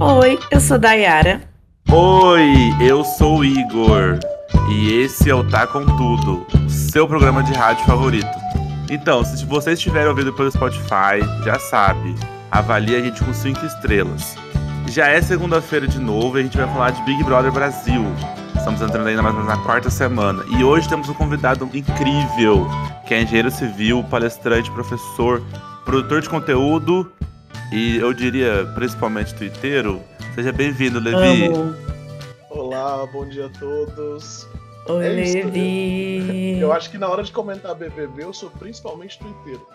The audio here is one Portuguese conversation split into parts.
Oi, eu sou Dayara. Oi, eu sou o Igor. E esse é o Tá Com Tudo, o seu programa de rádio favorito. Então, se você estiver ouvindo pelo Spotify, já sabe, avalie a gente com 5 estrelas. Já é segunda-feira de novo e a gente vai falar de Big Brother Brasil. Estamos entrando ainda mais na quarta semana. E hoje temos um convidado incrível, que é engenheiro civil, palestrante, professor, produtor de conteúdo e eu diria principalmente twitteiro. Seja bem-vindo, Levi. Amo. Olá, bom dia a todos. Oi, É isso, Levi. Eu acho que na hora de comentar BBB eu sou principalmente twitteiro.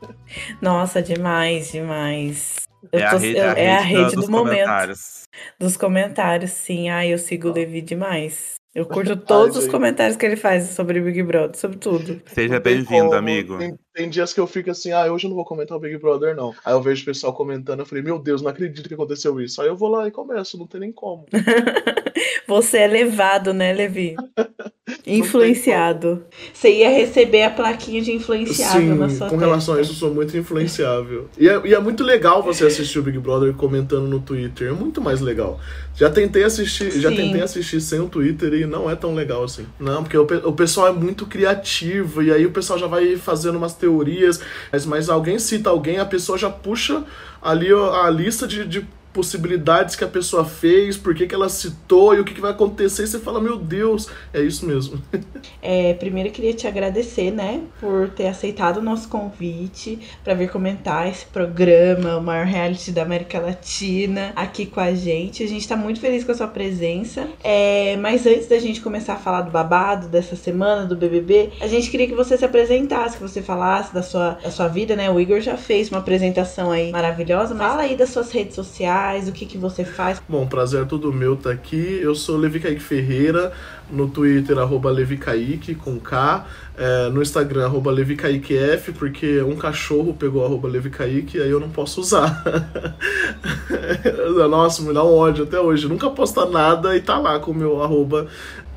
Nossa, demais, demais. Eu É a tô- rede, eu- a é a rede dos do momento. comentários. Dos comentários, sim. Ai, eu sigo o Levi demais. Eu curto todos os gente. comentários que ele faz sobre Big Brother, sobre tudo. Seja bem-vindo, amigo. Tem, tem dias que eu fico assim, ah, hoje eu não vou comentar o Big Brother, não. Aí eu vejo o pessoal comentando, eu falei, meu Deus, não acredito que aconteceu isso. Aí eu vou lá e começo, não tem nem como. Você é levado, né, Levi? Influenciado. Você ia receber a plaquinha de influenciável na sua com testa. relação a isso, eu sou muito influenciável. E é, e é muito legal você assistir o Big Brother comentando no Twitter. É muito mais legal. Já tentei assistir, já Sim. tentei assistir sem o Twitter e não é tão legal assim. Não, porque o, o pessoal é muito criativo e aí o pessoal já vai fazendo umas teorias, mas, mas alguém cita alguém, a pessoa já puxa ali a lista de, de possibilidades que a pessoa fez, por que, que ela citou e o que, que vai acontecer, e você fala, meu Deus, é isso mesmo. É, primeiro eu queria te agradecer, né, por ter aceitado o nosso convite para vir comentar esse programa, o maior reality da América Latina, aqui com a gente. A gente tá muito feliz com a sua presença. É, mas antes da gente começar a falar do babado dessa semana, do BBB, a gente queria que você se apresentasse, que você falasse da sua, da sua vida, né? O Igor já fez uma apresentação aí maravilhosa. Mas fala aí das suas redes sociais, o que, que você faz. Bom, prazer é todo meu tá aqui. Eu sou Levi Kaique Ferreira, no Twitter, arroba Levi Kaique, com K. É, no Instagram, arroba Levi Kaique F, porque um cachorro pegou arroba Levi Kaique, aí eu não posso usar. Nossa, me dá um ódio até hoje. Nunca posta nada e tá lá com o meu arroba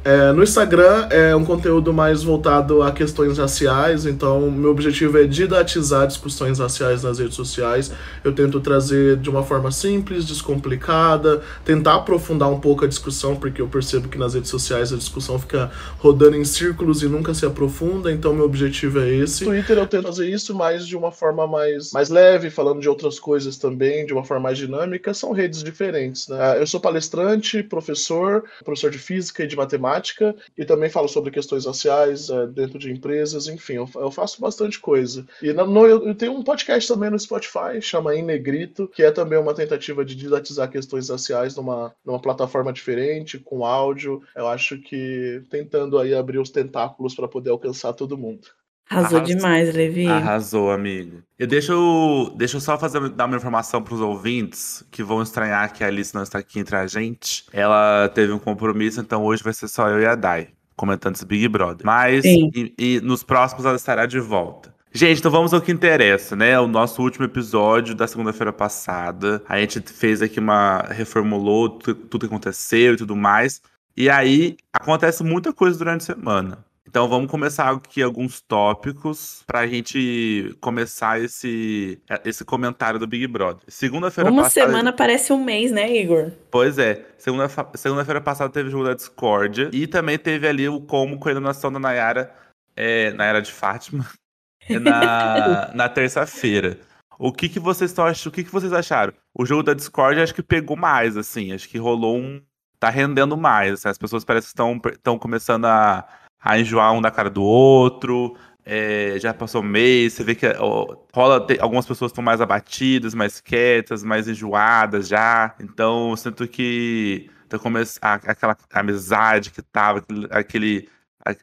é, no Instagram é um conteúdo mais voltado a questões raciais, então meu objetivo é didatizar discussões raciais nas redes sociais. Eu tento trazer de uma forma simples, descomplicada, tentar aprofundar um pouco a discussão, porque eu percebo que nas redes sociais a discussão fica rodando em círculos e nunca se aprofunda, então meu objetivo é esse. No Twitter eu tento fazer isso, mas de uma forma mais, mais leve, falando de outras coisas também, de uma forma mais dinâmica. São redes diferentes, né? Eu sou palestrante, professor, professor de física e de matemática, e também falo sobre questões raciais é, dentro de empresas, enfim, eu, eu faço bastante coisa. E no- eu, eu tenho um podcast também no Spotify, chama Em Negrito, que é também uma tentativa de didatizar questões raciais numa, numa plataforma diferente, com áudio. Eu acho que tentando aí abrir os tentáculos para poder alcançar todo mundo. Arrasou Arrasou. demais, Levi. Arrasou, amigo. E deixa eu, deixa eu só fazer, dar uma informação pros ouvintes que vão estranhar que a Alice não está aqui entre a gente. Ela teve um compromisso, então hoje vai ser só eu e a Dai comentando esse Big Brother. Mas e, e nos próximos ela estará de volta. Gente, então vamos ao que interessa, né? O nosso último episódio da segunda-feira passada. A gente fez aqui uma. reformulou tu- tudo que aconteceu e tudo mais. E aí acontece muita coisa durante a semana. Então vamos começar aqui alguns tópicos pra gente começar esse, esse comentário do Big Brother. Segunda-feira Uma passada. semana parece um mês, né, Igor? Pois é, segunda- segunda-feira passada teve o jogo da Discord e também teve ali o como com a eliminação da Nayara, é, Nayara de Fátima, na, na terça-feira. O que que vocês estão achando? O que que vocês acharam? O jogo da Discord acho que pegou mais, assim, acho que rolou um tá rendendo mais, assim, as pessoas parecem que estão começando a, a enjoar um da cara do outro. é, já passou mês, você vê que ó, rola, tem- algumas pessoas estão mais abatidas, mais quietas, mais enjoadas já. Então, eu sinto que tá come- a- aquela amizade que tava, aquele,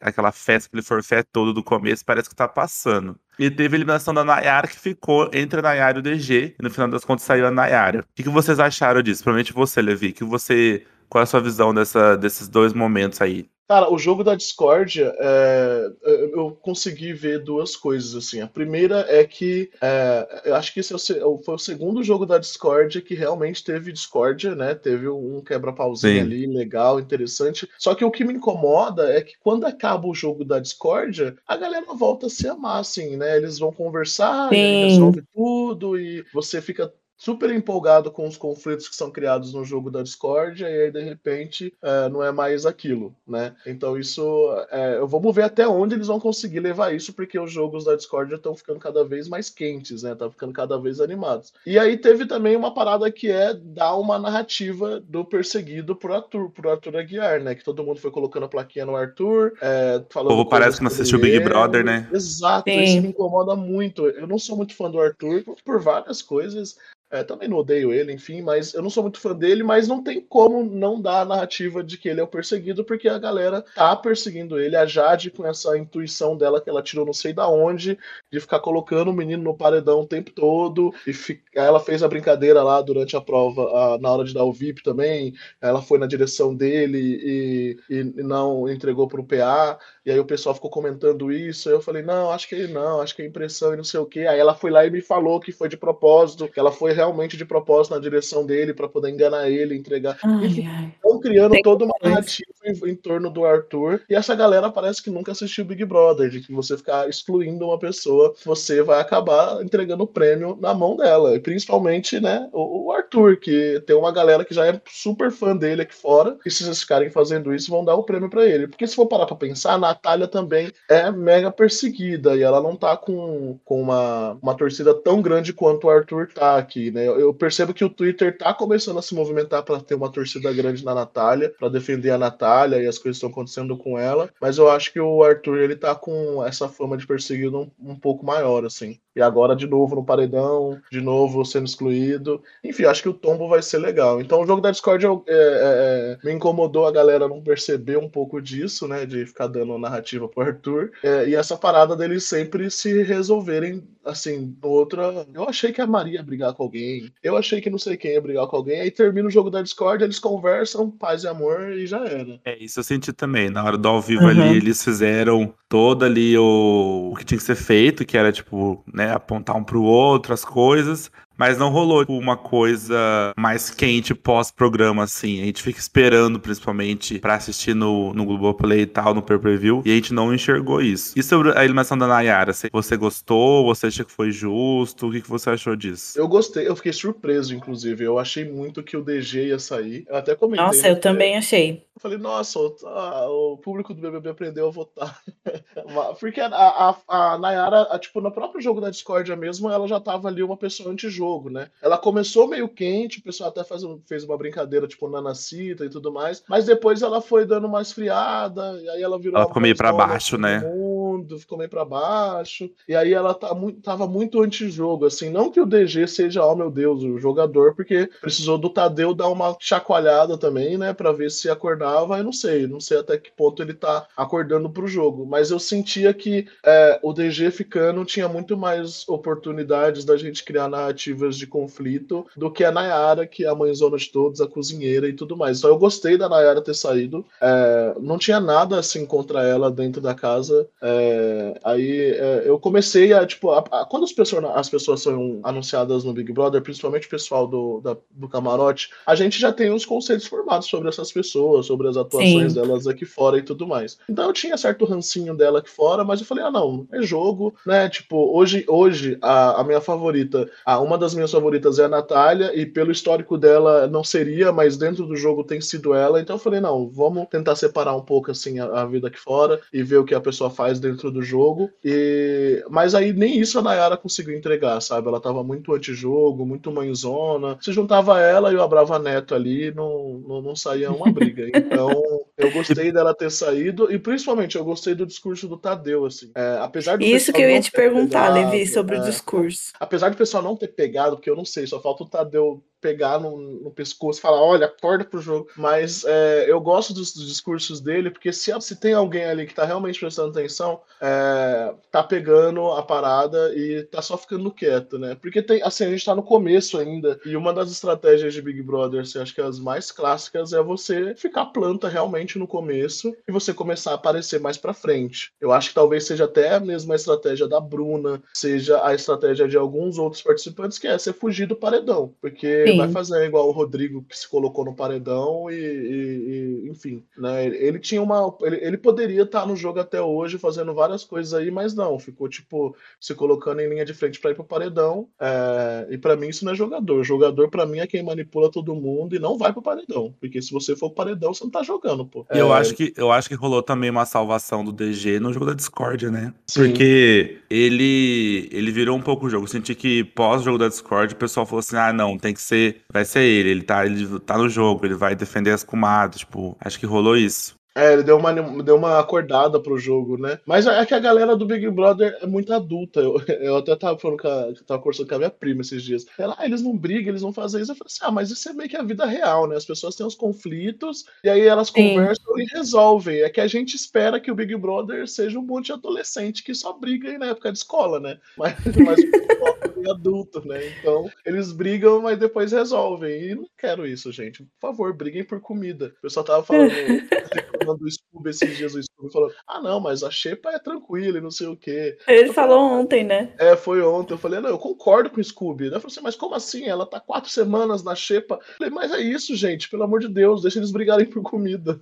aquela festa, aquele forfé todo do começo, parece que tá passando. E teve a eliminação da Nayara, que ficou entre a Nayara e o DG, e no final das contas saiu a Nayara. O que, que vocês acharam disso? Provavelmente você, Levi, que você. Qual é a sua visão dessa, desses dois momentos aí? Cara, o jogo da discórdia, é, eu consegui ver duas coisas, assim. A primeira é que é, eu acho que esse é o se- foi o segundo jogo da discórdia que realmente teve discórdia, né? Teve um quebra-pauzinho ali, legal, interessante. Só que o que me incomoda é que quando acaba o jogo da discórdia, a galera volta a se amar, assim, né? Eles vão conversar, resolve tudo, e você fica super empolgado com os conflitos que são criados no jogo da Discord, e aí de repente é, não é mais aquilo, né? Então isso, é, eu vamos ver até onde eles vão conseguir levar isso, porque os jogos da Discord estão ficando cada vez mais quentes, né? Tá ficando cada vez animados. E aí teve também uma parada que é dar uma narrativa do perseguido por Arthur, por Arthur Aguiar, né? Que todo mundo foi colocando a plaquinha no Arthur, é, falando. O povo parece que não assistiu Big Brother, né? Exato, Sim. isso me incomoda muito. Eu não sou muito fã do Arthur por várias coisas. É, também não odeio ele, enfim, mas eu não sou muito fã dele, mas não tem como não dar a narrativa de que ele é o perseguido, porque a galera tá perseguindo ele, a Jade com essa intuição dela que ela tirou não sei da onde, de ficar colocando o menino no paredão o tempo todo, e fica... ela fez a brincadeira lá durante a prova, a... na hora de dar o VIP também, ela foi na direção dele e, e não entregou pro PA, e aí o pessoal ficou comentando isso, eu falei, não, acho que não, acho que é impressão e não sei o que, aí ela foi lá e me falou que foi de propósito, que ela foi realmente de propósito na direção dele para poder enganar ele, entregar. Ai, estão criando Tem toda uma narrativa em, em, torno do Arthur. E essa galera parece que nunca assistiu Big Brother, de que você ficar excluindo uma pessoa, você vai acabar entregando o prêmio na mão dela. E principalmente, né, o, o Arthur, que tem uma galera que já é super fã dele aqui fora, e se vocês ficarem fazendo isso, vão dar o prêmio para ele. Porque se for parar pra pensar, a Natália também é mega perseguida e ela não tá com, com uma, uma torcida tão grande quanto o Arthur tá né? Eu percebo que o Twitter tá começando a se movimentar para ter uma torcida grande na Natália, para defender a Natália e as coisas estão acontecendo com ela, mas eu acho que o Arthur ele tá com essa fama de perseguido um, um pouco maior, assim. E agora de novo no paredão, de novo sendo excluído. Enfim, acho que o tombo vai ser legal. Então o jogo da Discord é, é, é, me incomodou a galera não perceber um pouco disso, né? De ficar dando narrativa pro Arthur. É, e essa parada deles sempre se resolverem assim, outra. Eu achei que a Maria ia brigar com alguém. Eu achei que não sei quem ia brigar com alguém. Aí termina o jogo da Discord, eles conversam, paz e amor, e já era. É, isso eu senti também. Na hora do ao vivo uhum. ali, eles fizeram todo ali o... o que tinha que ser feito, que era, tipo, né, apontar um pro outro as coisas. Mas não rolou tipo, uma coisa mais quente pós-programa, assim. A gente fica esperando, principalmente, para assistir no, no Globoplay e tal, no pay-per-view, e a gente não enxergou isso. E sobre a eliminação da Nayara, você gostou? Você acha que foi justo? O que, que você achou disso? Eu gostei, eu fiquei surpreso, inclusive. Eu achei muito que o DG ia sair. Eu até comentei. Nossa, eu também achei. Eu falei, nossa, o, a, o público do BBB aprendeu a votar. Porque a, a, a Nayara, a, tipo, no próprio jogo da Discordia mesmo, ela já tava ali uma pessoa anti-jogo jogo, né? Ela começou meio quente, o pessoal até faz, fez uma brincadeira, tipo, nanacita e tudo mais, mas depois ela foi dando mais friada, e aí ela virou. Ela ficou meio pra baixo, né? Mundo, ficou meio pra baixo, e aí ela tá muito, tava muito anti-jogo, assim. Não que o DG seja, oh meu Deus, o jogador, porque precisou do Tadeu dar uma chacoalhada também, né, pra ver se acordava. Eu não sei, não sei até que ponto ele tá acordando pro jogo, mas eu sentia que é, o DG ficando tinha muito mais oportunidades da gente criar narrativa narrativas de conflito do que a Nayara, que é a mãezona de todos, a cozinheira e tudo mais. Então eu gostei da Nayara ter saído. É, não tinha nada assim contra ela dentro da casa. É, aí é, eu comecei a, tipo, a, a, quando as pessoas, as pessoas são anunciadas no Big Brother, principalmente o pessoal do, da, do camarote, a gente já tem os conceitos formados sobre essas pessoas, sobre as atuações Sim. delas aqui fora e tudo mais. Então eu tinha certo rancinho dela aqui fora, mas eu falei, ah, não, é jogo, né? Tipo, hoje, hoje a, a minha favorita, a, uma das das minhas favoritas é a Natália, e pelo histórico dela não seria, mas dentro do jogo tem sido ela. Então eu falei, não, vamos tentar separar um pouco assim a, a vida aqui fora e ver o que a pessoa faz dentro do jogo. E Mas aí nem isso a Nayara conseguiu entregar, sabe? Ela tava muito anti-jogo, muito mãezona. Se juntava ela e o Abrava Neto ali, não, não, não saía uma briga. Então eu gostei dela ter saído, e principalmente eu gostei do discurso do Tadeu, assim. É, apesar do Isso que eu ia te perguntar, pegado, Levi, sobre é, o discurso. Apesar do pessoal não ter pegado porque eu não sei, só falta o Tadeu pegar no, no pescoço e falar, olha, acorda pro jogo. Mas é, eu gosto dos, dos, discursos dele, porque se, se tem alguém ali que tá realmente prestando atenção, é, tá pegando a parada e tá só ficando quieto, né? Porque tem, assim, a gente tá no começo ainda, e uma das estratégias de Big Brother, assim, acho que as mais clássicas é você ficar planta realmente no começo e você começar a aparecer mais pra frente. Eu acho que talvez seja até a mesma estratégia da Bruna, seja a estratégia de alguns outros participantes, que é você fugir do paredão. Porque Sim. vai fazer igual o Rodrigo que se colocou no paredão e, e, e enfim, né? Ele tinha uma. Ele, ele poderia estar no jogo até hoje fazendo várias coisas aí, mas não, ficou tipo se colocando em linha de frente para ir pro paredão. É, e para mim isso não é jogador. Jogador para mim é quem manipula todo mundo e não vai pro paredão, porque se você for pro paredão você não tá jogando, pô. É... Eu acho que eu acho que rolou também uma salvação do DG no jogo da Discord, né? Sim. Porque ele ele virou um pouco o jogo. Eu senti que pós jogo da Discord o pessoal falou assim: "Ah, não, tem que ser, vai ser ele, ele tá ele tá no jogo, ele vai defender as comadres", tipo, acho que rolou isso. É, ele deu uma, deu uma acordada pro jogo, né? Mas é que a galera do Big Brother é muito adulta. Eu, eu até tava falando com a, tava conversando com a minha prima esses dias. Ela, ah, eles não brigam, eles vão fazer isso. Eu falei assim, ah, mas isso é meio que a vida real, né? As pessoas têm os conflitos e aí elas Sim. conversam e resolvem. É que a gente espera que o Big Brother seja um monte de adolescente que só briga aí na época de escola, né? Mas, mas adulto, né? Então, eles brigam, mas depois resolvem. E não quero isso, gente. Por favor, briguem por comida. O pessoal tava falando reclamando do Scooby esses dias, o Scooby falou: Ah, não, mas a Xepa é tranquila e não sei o quê. Ele eu falou falei, ontem, né? É, foi ontem. Eu falei, não, eu concordo com o Scooby. Né? Eu falei assim, mas como assim? Ela tá quatro semanas na Xepa. Eu falei, mas é isso, gente, pelo amor de Deus, deixa eles brigarem por comida.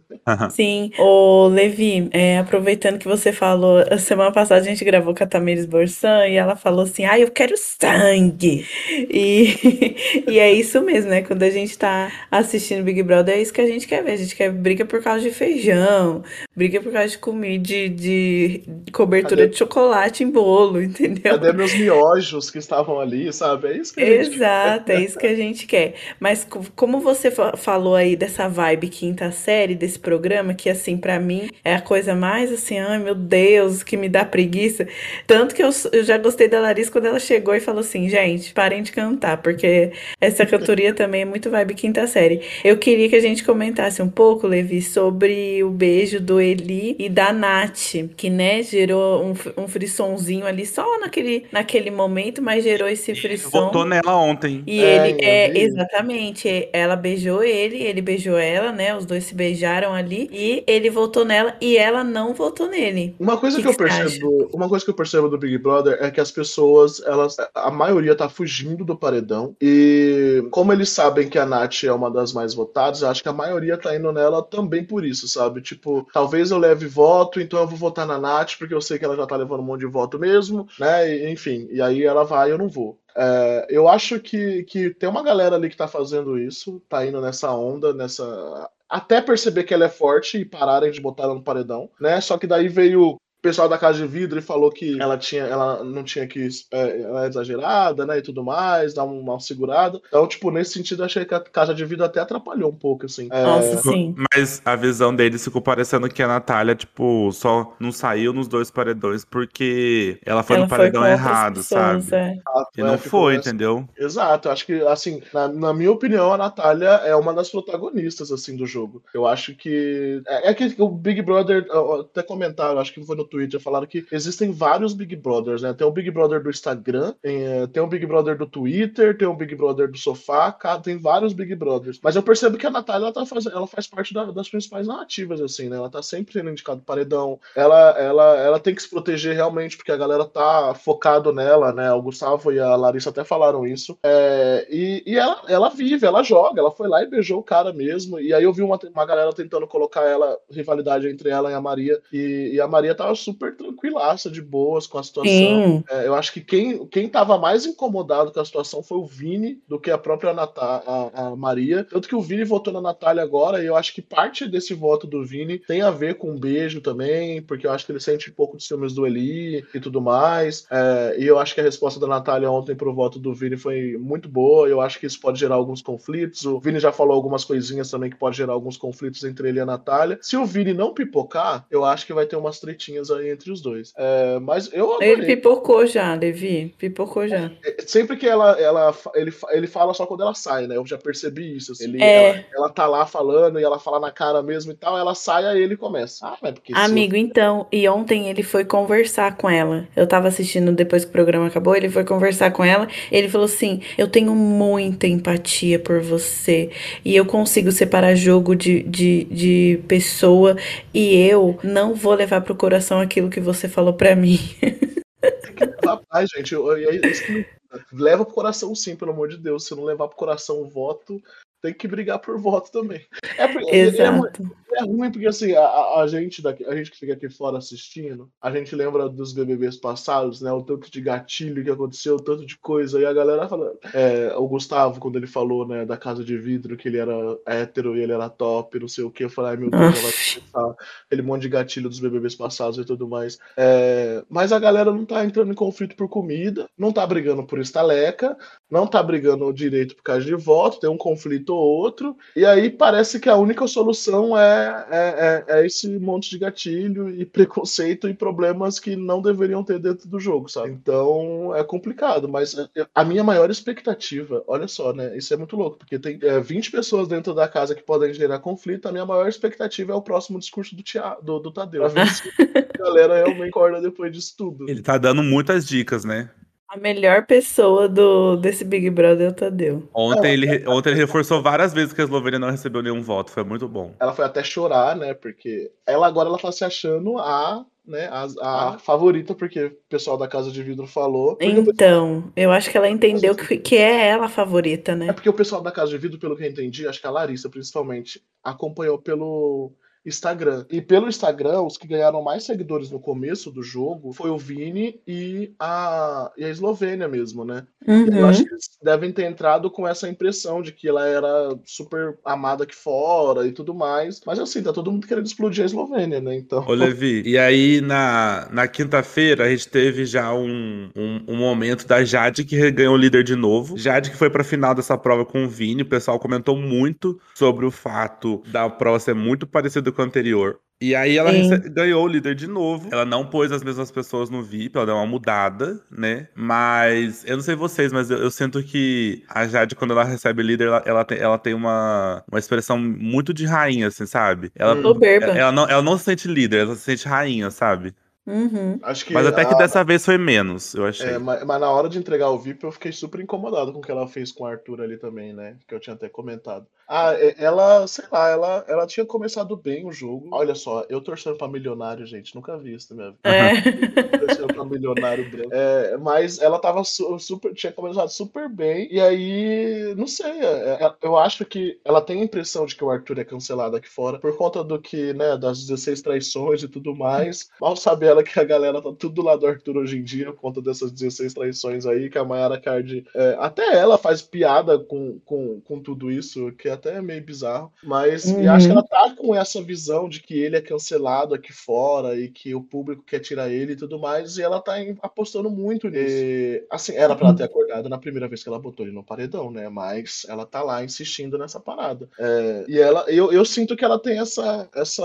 Sim. Ô, Levi, é, aproveitando que você falou, semana passada a gente gravou com a Tamires Borsan e ela falou assim: ah, eu quero sangue. E, e é isso mesmo, né? Quando a gente tá assistindo Big Brother, é isso que a gente quer ver. A gente quer briga por causa de feijão, briga por causa de comida, de, de cobertura Cadê? de chocolate em bolo, entendeu? Cadê meus miojos que estavam ali, sabe? É isso que a gente Exato, é isso que a gente quer. Mas como você falou aí dessa vibe quinta série desse programa, que assim, para mim é a coisa mais assim, ai meu Deus, que me dá preguiça. Tanto que eu, eu já gostei da Larissa quando ela chegou e falou assim, gente, parem de cantar, porque essa cantoria também é muito vibe quinta série. Eu queria que a gente comentasse um pouco, Levi, sobre o beijo do Eli e da Nath, que, né, gerou um, um frissonzinho ali só naquele, naquele momento, mas gerou esse frisson. Votou nela ontem. E é, ele, é, exatamente, ela beijou ele, ele beijou ela, né, os dois se beijaram ali, e ele votou nela e ela não votou nele. Uma coisa que, que, que eu percebo, uma coisa que eu percebo do Big Brother é que as pessoas, elas, a maioria tá fugindo do paredão, e como eles sabem que a Nath é uma das mais votadas, eu acho que a maioria tá indo nela também por isso, sabe? Tipo, talvez eu leve voto, então eu vou votar na Nath, porque eu sei que ela já tá levando um monte de voto mesmo, né? E, enfim, e aí ela vai, eu não vou. É, eu acho que, que tem uma galera ali que tá fazendo isso, tá indo nessa onda, nessa. Até perceber que ela é forte e pararem de botar ela no paredão, né? Só que daí veio pessoal da Casa de Vidro falou que ela tinha, ela não tinha que é, ela é exagerada, né, e tudo mais, dar uma segurada. Então, tipo, nesse sentido, achei que a Casa de Vidro até atrapalhou um pouco, assim. É, Nossa, sim. Mas a visão deles ficou parecendo que a Natália, tipo, só não saiu nos dois paredões porque ela foi ela no paredão foi errado, pessoas, sabe? É. E não é, foi, entendeu? Exato. Acho que, assim, na, na, minha opinião, a Natália é uma das protagonistas, assim, do jogo. Eu acho que. É, é que o Big Brother, até comentaram, acho que foi no Twitter falaram que existem vários Big Brothers, né? Tem o Big Brother do Instagram, tem, eh, o Big Brother do Twitter, tem o Big Brother do sofá, tem vários Big Brothers. Mas eu percebo que a Natália ela, tá faz, ela faz parte da, das principais narrativas, assim, né? Ela tá sempre sendo indicada paredão. Ela, ela, ela tem que se proteger realmente, porque a galera tá focado nela, né? O Gustavo e a Larissa até falaram isso. É, e e ela, ela vive, ela joga, ela foi lá e beijou o cara mesmo. E aí eu vi uma, uma galera tentando colocar ela, rivalidade entre ela e a Maria. E, e a Maria tava super tranquilaça, de boas com a situação. É, eu acho que quem, quem tava mais incomodado com a situação foi o Vini do que a própria Natá a, a, Maria. Tanto que o Vini votou na Natália agora, e eu acho que parte desse voto do Vini tem a ver com um beijo também, porque eu acho que ele sente um pouco de ciúmes do Eli e tudo mais. É, e eu acho que a resposta da Natália ontem pro voto do Vini foi muito boa. Eu acho que isso pode gerar alguns conflitos. O Vini já falou algumas coisinhas também que pode gerar alguns conflitos entre ele e a Natália. Se o Vini não pipocar, eu acho que vai ter umas tretinhas aí entre os dois. É, mas eu adorei. Ele pipocou já, Levi. Pipocou já. É, sempre que ela, ela ele, ele fala só quando ela sai, né? Eu já percebi isso. Assim. Ele, é... ela, ela tá lá falando e ela fala na cara mesmo e tal, ela sai aí ele começa. Ah, é porque Amigo, eu... então, e ontem ele foi conversar com ela. Eu tava assistindo depois que o programa acabou, ele foi conversar com ela. Ele falou assim: Eu tenho muita empatia por você e eu consigo separar jogo de, de, de pessoa e eu não vou levar pro coração aquilo que você falou para mim. que levar. Gente, eu, que me... leva pro coração sim, pelo amor de Deus. Se não levar pro coração o voto, tem que brigar por voto também. É, porque, Exato. É, é, ruim porque assim, a, a, gente daqui, a gente que fica aqui fora assistindo, a gente lembra dos BBBs passados, né? O tanto de gatilho que aconteceu, o tanto de coisa. E a galera fala. É, o Gustavo, quando ele falou, né, da casa de vidro, que ele era hétero e ele era top, não sei o que, eu falei, ai meu Deus, vai começar aquele monte de gatilho dos BBBs passados e tudo mais. É, mas a galera não tá entrando em conflito por comida, não tá brigando por estaleca, não tá brigando direito por causa de voto, tem um conflito ou outro, e aí parece que a única solução é, é, é, é, esse monte de gatilho e preconceito e problemas que não deveriam ter dentro do jogo, sabe? Então é complicado, mas a minha maior expectativa, olha só, né? Isso é muito louco, porque tem é, 20 pessoas dentro da casa que podem gerar conflito, a minha maior expectativa é o próximo discurso do, tia, do, do Tadeu. Pra ver se a galera realmente acorda depois disso tudo. Ele tá dando muitas dicas, né? A melhor pessoa do, desse Big Brother é o Tadeu. Ontem, ele, ontem ele reforçou várias vezes que a Eslovênia não recebeu nenhum voto. Foi muito bom. Ela foi até chorar, né? Porque ela agora ela tá se achando a, né, a, a favorita, porque o pessoal da Casa de Vidro falou. Então, eu acho que ela entendeu que, que é ela a favorita, né? É porque o pessoal da Casa de Vidro, pelo que eu entendi, acho que a Larissa, principalmente, acompanhou pelo Instagram. E pelo Instagram, os que ganharam mais seguidores no começo do jogo foi o Vini e a, e a Eslovênia mesmo, né? Uhum. Eu acho que eles devem ter entrado com essa impressão de que ela era super amada aqui fora e tudo mais. Mas assim, tá todo mundo querendo explodir a Eslovênia, né? Então. Ô, Levi, e aí na, na quinta-feira a gente teve já um, um, um, momento da Jade que ganhou o líder de novo. Jade que foi pra final dessa prova com o Vini. O pessoal comentou muito sobre o fato da prova ser muito parecida com o anterior. E aí ela ganhou o líder de novo. Ela não pôs as mesmas pessoas no VIP, ela deu uma mudada, né? Mas eu não sei vocês, mas eu, eu sinto que a Jade, quando ela recebe líder, ela, ela, tem, ela tem uma, uma expressão muito de rainha, assim, sabe? Ela, ela, ela, não, ela não se sente líder, ela se sente rainha, sabe? Uhum. Acho que mas até a... que dessa vez foi menos, eu achei. É, mas, mas, na hora de entregar o VIP, eu fiquei super incomodado com o que ela fez com o Arthur ali também, né? Que eu tinha até comentado. Ah, ela, sei lá, ela, ela tinha começado bem o jogo. Olha só, eu torcendo pra milionário, gente, nunca vi isso na minha vida. É. torcendo pra milionário branco. É, mas ela tava super, tinha começado super bem. E aí, não sei, é, é, eu acho que ela tem a impressão de que o Arthur é cancelado aqui fora por conta do que, né, das 16 traições e tudo mais. Mal sabe ela que a galera tá tudo do lado do Arthur hoje em dia, por conta dessas 16 traições aí, que a Mayara Card. É, até ela faz piada com, com, com tudo isso, que é até meio bizarro. Mas uhum. acho que ela tá com essa visão de que ele é cancelado aqui fora e que o público quer tirar ele e tudo mais, e ela tá apostando muito nisso. E, assim, era pra ela ter acordado na primeira vez que ela botou ele no paredão, né? Mas ela tá lá insistindo nessa parada. É, e ela, eu, eu sinto que ela tem essa, essa,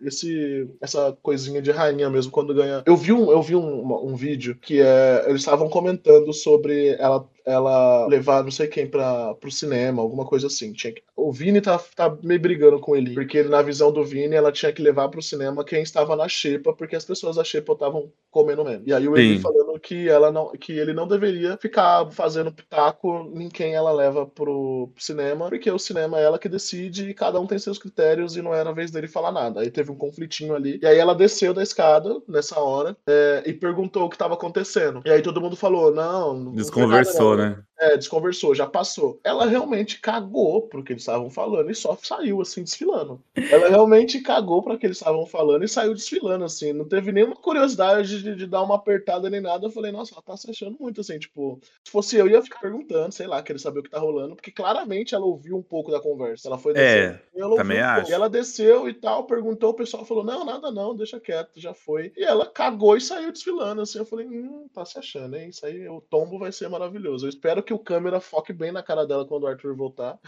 esse, essa coisinha de rainha mesmo quando ganha. Eu vi um, eu vi um, um vídeo que é, eles estavam comentando sobre ela ela levar não sei quem para pro cinema, alguma coisa assim. Tinha que... O Vini tá, tá meio brigando com ele, porque na visão do Vini ela tinha que levar pro cinema quem estava na xepa, porque as pessoas da xepa estavam comendo menos. E aí o Eli falando que ela não que ele não deveria ficar fazendo pitaco em quem ela leva pro, cinema, porque o cinema é ela que decide e cada um tem seus critérios e não era a vez dele falar nada. Aí teve um conflitinho ali. E aí ela desceu da escada nessa hora é, e perguntou o que estava acontecendo. E aí todo mundo falou: não. Desconversou né? É, desconversou, já passou. Ela realmente cagou pro que eles estavam falando e só saiu assim desfilando. Ela realmente cagou para que eles estavam falando e saiu desfilando assim. Não teve nenhuma curiosidade de, de, dar uma apertada nem nada. Eu falei, nossa, ela tá se achando muito assim, tipo, se fosse eu ia ficar perguntando, sei lá, querer saber o que tá rolando, porque claramente ela ouviu um pouco da conversa. Ela foi descendo, é, ela também um acho. E ela desceu e tal, perguntou, o pessoal falou: "Não, nada não, deixa quieto, já foi". E ela cagou e saiu desfilando assim. Eu falei: "Hum, tá se achando, hein? Isso aí o tombo vai ser maravilhoso". Eu espero que que o câmera foque bem na cara dela quando o Arthur voltar.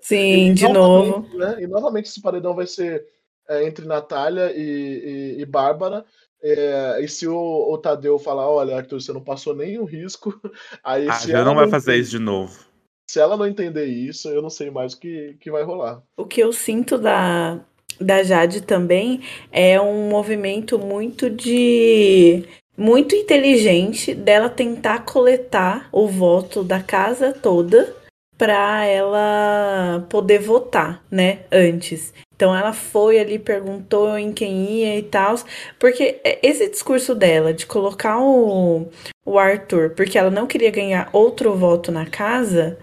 Sim, de novo. Né, e novamente esse paredão vai ser é, entre Natália e, e, e Bárbara. É, e se o, o, Tadeu falar, olha, Arthur, você não passou nenhum risco, aí ah, se ela não vai fazer isso de novo. Se ela não entender isso, eu não sei mais o que, que vai rolar. O que eu sinto da, da Jade também é um movimento muito de muito inteligente dela tentar coletar o voto da casa toda para ela poder votar, né, antes. Então ela foi ali, perguntou em quem ia e tal. Porque esse discurso dela de colocar o, o Arthur, porque ela não queria ganhar outro voto na casa,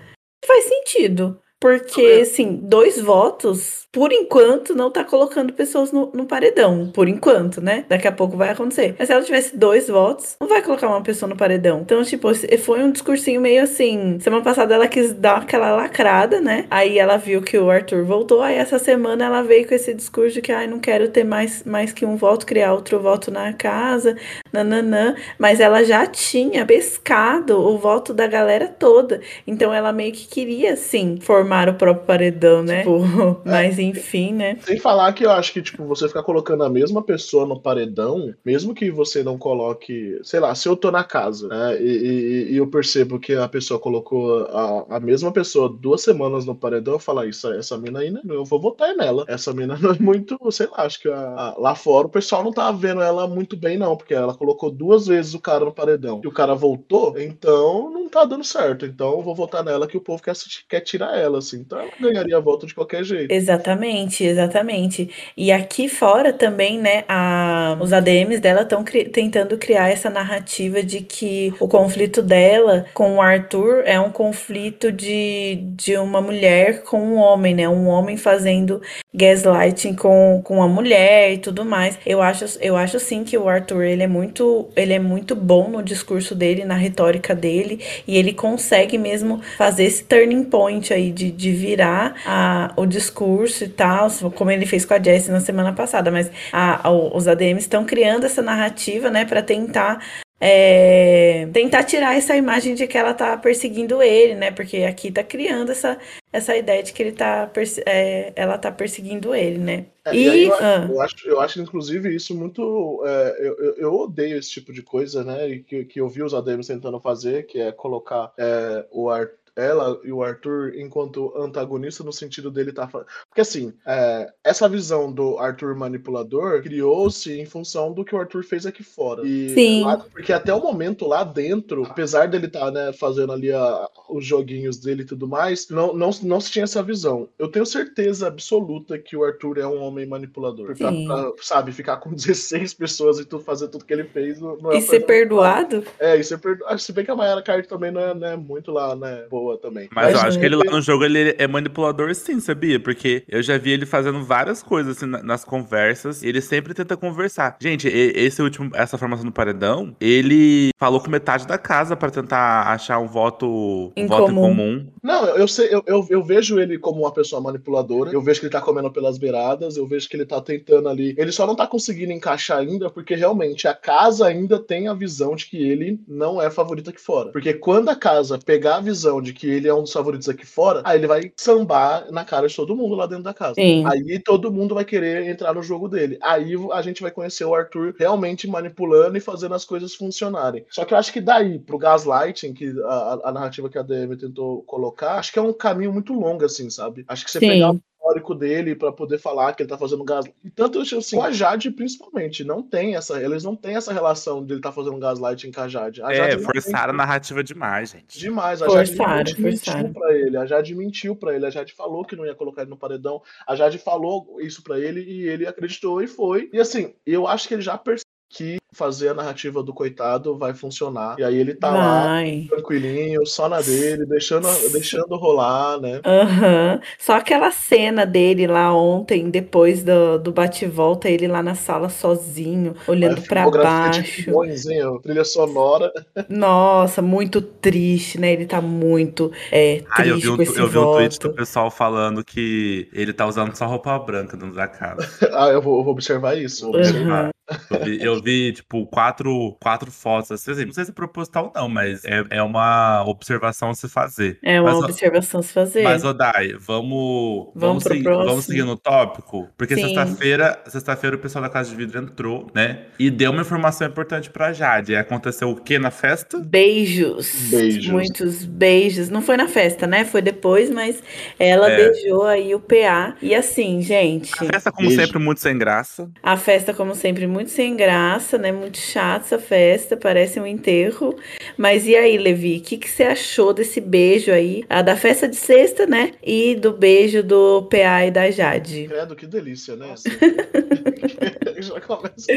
faz sentido. Porque, assim, dois votos, por enquanto, não tá colocando pessoas no, no, paredão. Por enquanto, né? Daqui a pouco vai acontecer. Mas se ela tivesse dois votos, não vai colocar uma pessoa no paredão. Então, tipo, foi um discursinho meio assim. Semana passada ela quis dar aquela lacrada, né? Aí ela viu que o Arthur voltou. Aí essa semana ela veio com esse discurso de que, ai, não quero ter mais, mais que um voto, criar outro voto na casa, nananã. Mas ela já tinha pescado o voto da galera toda. Então ela meio que queria, assim, formar formar o próprio paredão, né? Tipo, é. mas enfim, né? Sem falar que eu acho que, tipo, você ficar colocando a mesma pessoa no paredão, mesmo que você não coloque, sei lá, se eu tô na casa, né? E, e, e eu percebo que a pessoa colocou a, a mesma pessoa duas semanas no paredão, eu falo, ah, isso, essa mina aí, né? Eu vou votar nela. Essa mina não é muito, sei lá, acho que a, a, lá fora o pessoal não tá vendo ela muito bem, não, porque ela colocou duas vezes o cara no paredão e o cara voltou, então não tá dando certo. Então eu vou votar nela que o povo quer, quer tirar ela assim. Então ela ganharia a volta de qualquer jeito. Exatamente, exatamente. E aqui fora também, né, a, os ADMs dela estão cri tentando criar essa narrativa de que o conflito dela com o Arthur é um conflito de, de uma mulher com um homem, né? Um homem fazendo gaslighting com, com a mulher e tudo mais. Eu acho, eu acho sim que o Arthur ele é muito ele é muito bom no discurso dele, na retórica dele, e ele consegue mesmo fazer esse turning point aí de, de virar a, o discurso e tal, como ele fez com a Jessie na semana passada, mas a, a, os ADMs estão criando essa narrativa, né, para tentar é, tentar tirar essa imagem de que ela tá perseguindo ele, né? Porque aqui tá criando essa, essa ideia de que ele tá é, ela tá perseguindo ele, né? É, e, eu, ah. eu, acho, eu acho, inclusive, isso muito. É, eu, eu odeio esse tipo de coisa, né? E que, que eu vi os ADMs tentando fazer, que é colocar é, o Arthur ela e o Arthur enquanto antagonista no sentido dele estar tá porque assim é, essa visão do Arthur manipulador criou-se em função do que o Arthur fez aqui fora. E Sim. Lá, porque até o momento lá dentro apesar dele estar tá, né, fazendo ali a, os joguinhos dele e tudo mais não, não, não se tinha essa visão. Eu tenho certeza absoluta que o Arthur é um homem manipulador. Pra, pra, sabe ficar com 16 pessoas e tudo fazer tudo que ele fez é e ser perdoado? É e ser perdoado se bem que a Mayara Card também não é, não é muito lá né boa boa também. Mas, Mas eu acho que ele lá no jogo ele é manipulador sim, sabia? Porque eu já vi ele fazendo várias coisas assim, nas conversas. ele sempre tenta conversar. Gente, esse último, essa formação do paredão, ele falou com metade da casa para tentar achar um voto em, voto comum. em comum. Não, eu, sei, eu, eu, eu, vejo ele como uma pessoa manipuladora. Eu vejo que ele tá comendo pelas beiradas. Eu vejo que ele tá tentando ali. Ele só não tá conseguindo encaixar ainda, porque realmente a casa ainda tem a visão de que ele não é favorito aqui fora. Porque quando a casa pegar a visão de que ele é um dos favoritos aqui fora, aí ele vai sambar na cara de todo mundo lá dentro da casa. Sim. Aí todo mundo vai querer entrar no jogo dele. Aí a gente vai conhecer o Arthur realmente manipulando e fazendo as coisas funcionarem. Só que eu acho que daí, pro gaslighting, que a, a narrativa que a DM tentou colocar, acho que é um caminho muito longo, assim, sabe? Acho que você Sim. pegar histórico dele para poder falar que ele tá fazendo gás. E tanto assim, com a Jade, principalmente, não tem essa. Eles não têm essa relação de ele tá fazendo gaslight com a Jade. A é, Jade forçaram a narrativa demais, gente. Demais. A forçaram, Jade mentiu pra ele. A Jade mentiu pra ele. A Jade falou que não ia colocar ele no paredão. A Jade falou isso pra ele e ele acreditou e foi. E assim, eu acho que ele já percebeu que fazer a narrativa do coitado vai funcionar. E aí ele tá vai. lá, tranquilinho, só na dele, deixando, deixando rolar, né? Uhum. Só aquela cena dele lá ontem, depois do, do bate-volta, ele lá na sala sozinho, olhando para baixo. Bons, hein? Trilha sonora. Nossa, muito triste, né? Ele tá muito é, triste ah, eu vi um, com esse Eu vi um tweet do pessoal falando que ele tá usando só roupa branca dentro da casa. ah, eu vou, eu vou observar isso. Vou observar. Uhum. Eu vi, eu vi, tipo, quatro, quatro fotos, assim, não sei se é proposital não, mas é, é uma observação a se fazer. É uma mas, observação a se fazer. Mas, Odai, vamos, vamos, vamos, seguir, vamos seguir no tópico, porque sexta-feira, sexta-feira o pessoal da Casa de Vidro entrou, né, e deu uma informação importante pra Jade. Aconteceu o que na festa? Beijos. Beijos. Muitos beijos. Não foi na festa, né, foi depois, mas ela é. beijou aí o PA. E assim, gente... A festa, como Beijo. sempre, muito sem graça. A festa, como sempre, muito sem graça, né? Muito chato essa festa, parece um enterro. Mas e aí, Levi, o que, que você achou desse beijo aí? A da festa de sexta, né? E do beijo do PA e da Jade. Credo, que delícia, né? Já começa.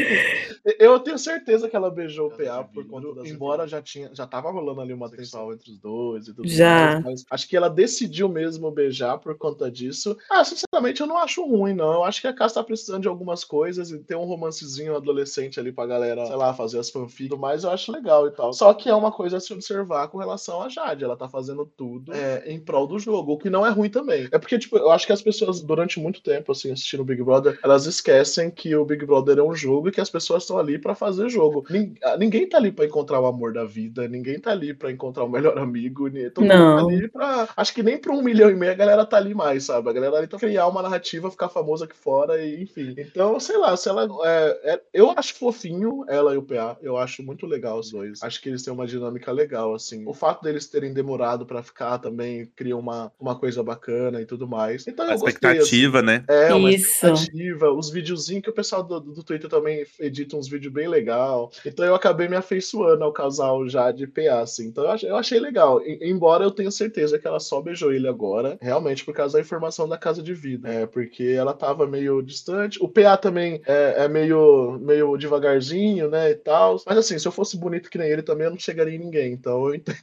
Eu tenho certeza que ela beijou o PA por conta das. Embora já tinha, já tava rolando ali uma tensão entre os dois e tudo Já. mais. Mas acho que ela decidiu mesmo beijar por conta disso. Ah, sinceramente, eu não acho ruim, não. Eu acho que a casa tá precisando de algumas coisas e ter um romancezinho adolescente ali pra galera, sei lá, fazer as fanfics, mas eu acho legal e tal. Só que é uma coisa a se observar com relação a Jade. Ela tá fazendo tudo é, em prol do jogo, o que não é ruim também. É porque, tipo, eu acho que as pessoas, durante muito tempo, assim, assistindo o Big Brother, elas esquecem que o Big Brother é um jogo e que as pessoas estão ali pra fazer jogo. Ah, Ninguém tá ali pra encontrar o amor da vida, ninguém tá ali pra encontrar o melhor amigo, todo mundo Não. tá ali pra. Acho que nem pra um milhão e meio a galera tá ali mais, sabe? A galera ali tá pra criar uma narrativa, ficar famosa aqui fora e enfim. Então, sei lá, se ela. é- é- eu acho fofinho ela e o PA. Eu acho muito legal os dois. Acho que eles têm uma dinâmica legal, assim. O fato deles terem demorado pra ficar também cria uma, uma coisa bacana e tudo mais. Então A eu gostei, assim. expectativa, né? É, uma Isso. expectativa, os videozinhos que o pessoal do, do Twitter também edita uns vídeos bem legal. Então eu acabei me afeiçoando ao casal Jade e PA, assim. Então eu achei, eu achei legal. E- embora eu tenha certeza que ela só beijou ele agora, realmente por causa da informação da casa de vida. É, porque ela tava meio distante. O PA também é, é meio, meio devagarzinho, né, e tal. Mas assim, se eu fosse bonito que nem ele também, eu não chegaria em ninguém. Então eu entendo.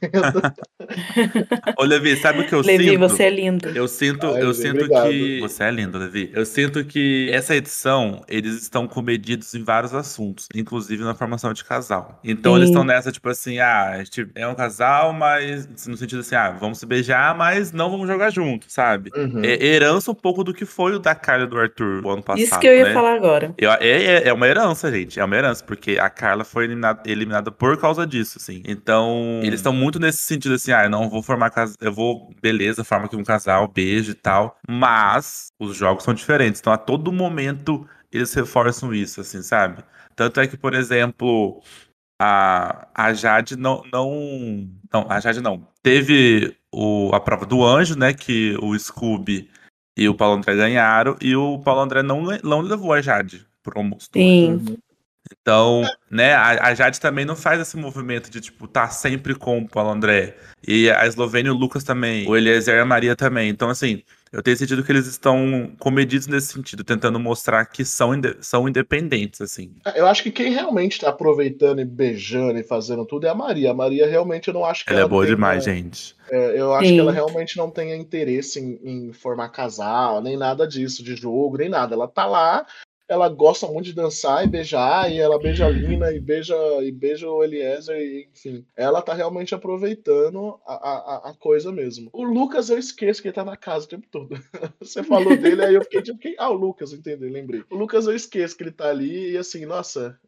Ô, Levi, sabe o que eu Levi, sinto? você é lindo. Eu sinto, Ai, eu Levi, sinto obrigado. que. Você é lindo, Levi. Eu sinto que essa edição, eles estão comedidos em vários assuntos, inclusive na formação de casal. Então Sim. eles estão nessa, tipo assim, ah, a gente é um casal, mas no sentido assim, ah, vamos se beijar, mas não vamos jogar junto, sabe? Uhum. É herança um pouco do que foi o da Carla do Arthur o ano passado. Isso que eu ia né? falar agora. Eu- é, é, é uma herança, gente. É uma herança, porque a Carla foi eliminada, eliminada por causa disso, assim. Então, eles estão muito nesse sentido, assim, ah, eu não vou formar casa. Eu vou, beleza, forma aqui um casal, beijo e tal. Mas os jogos são diferentes. Então, a todo momento, eles reforçam isso, assim, sabe? Tanto é que, por exemplo, a, a Jade não, não. Não, a Jade não. Teve o, a prova do anjo, né? Que o Scooby e o Paulo André ganharam, e o Paulo André não, não levou a Jade pro almoço. Sim. Então, né, a, a Jade também não faz esse movimento de, tipo, tá sempre com o Paulo André. E a Eslovênia e o Lucas também. O Eliezer e a Maria também. Então, assim, eu tenho sentido que eles estão comedidos nesse sentido, tentando mostrar que são, inde- são independentes, assim. Eu acho que quem realmente tá aproveitando e beijando e fazendo tudo é a Maria. A Maria realmente eu não acho que Ela é boa tenha- demais, gente. é, eu acho Sim. que ela realmente não tenha interesse em, em formar casal, nem nada disso, de jogo, nem nada. Ela tá lá, ela gosta muito de dançar e beijar, e ela beija a Lina e beija, e beija o Eliezer, e, enfim. Ela tá realmente aproveitando a, a, a coisa mesmo. O Lucas eu esqueço que ele tá na casa o tempo todo. Você falou dele, aí eu fiquei tipo, quem? ah, o Lucas, entendeu? Lembrei. O Lucas eu esqueço que ele tá ali, e assim, nossa,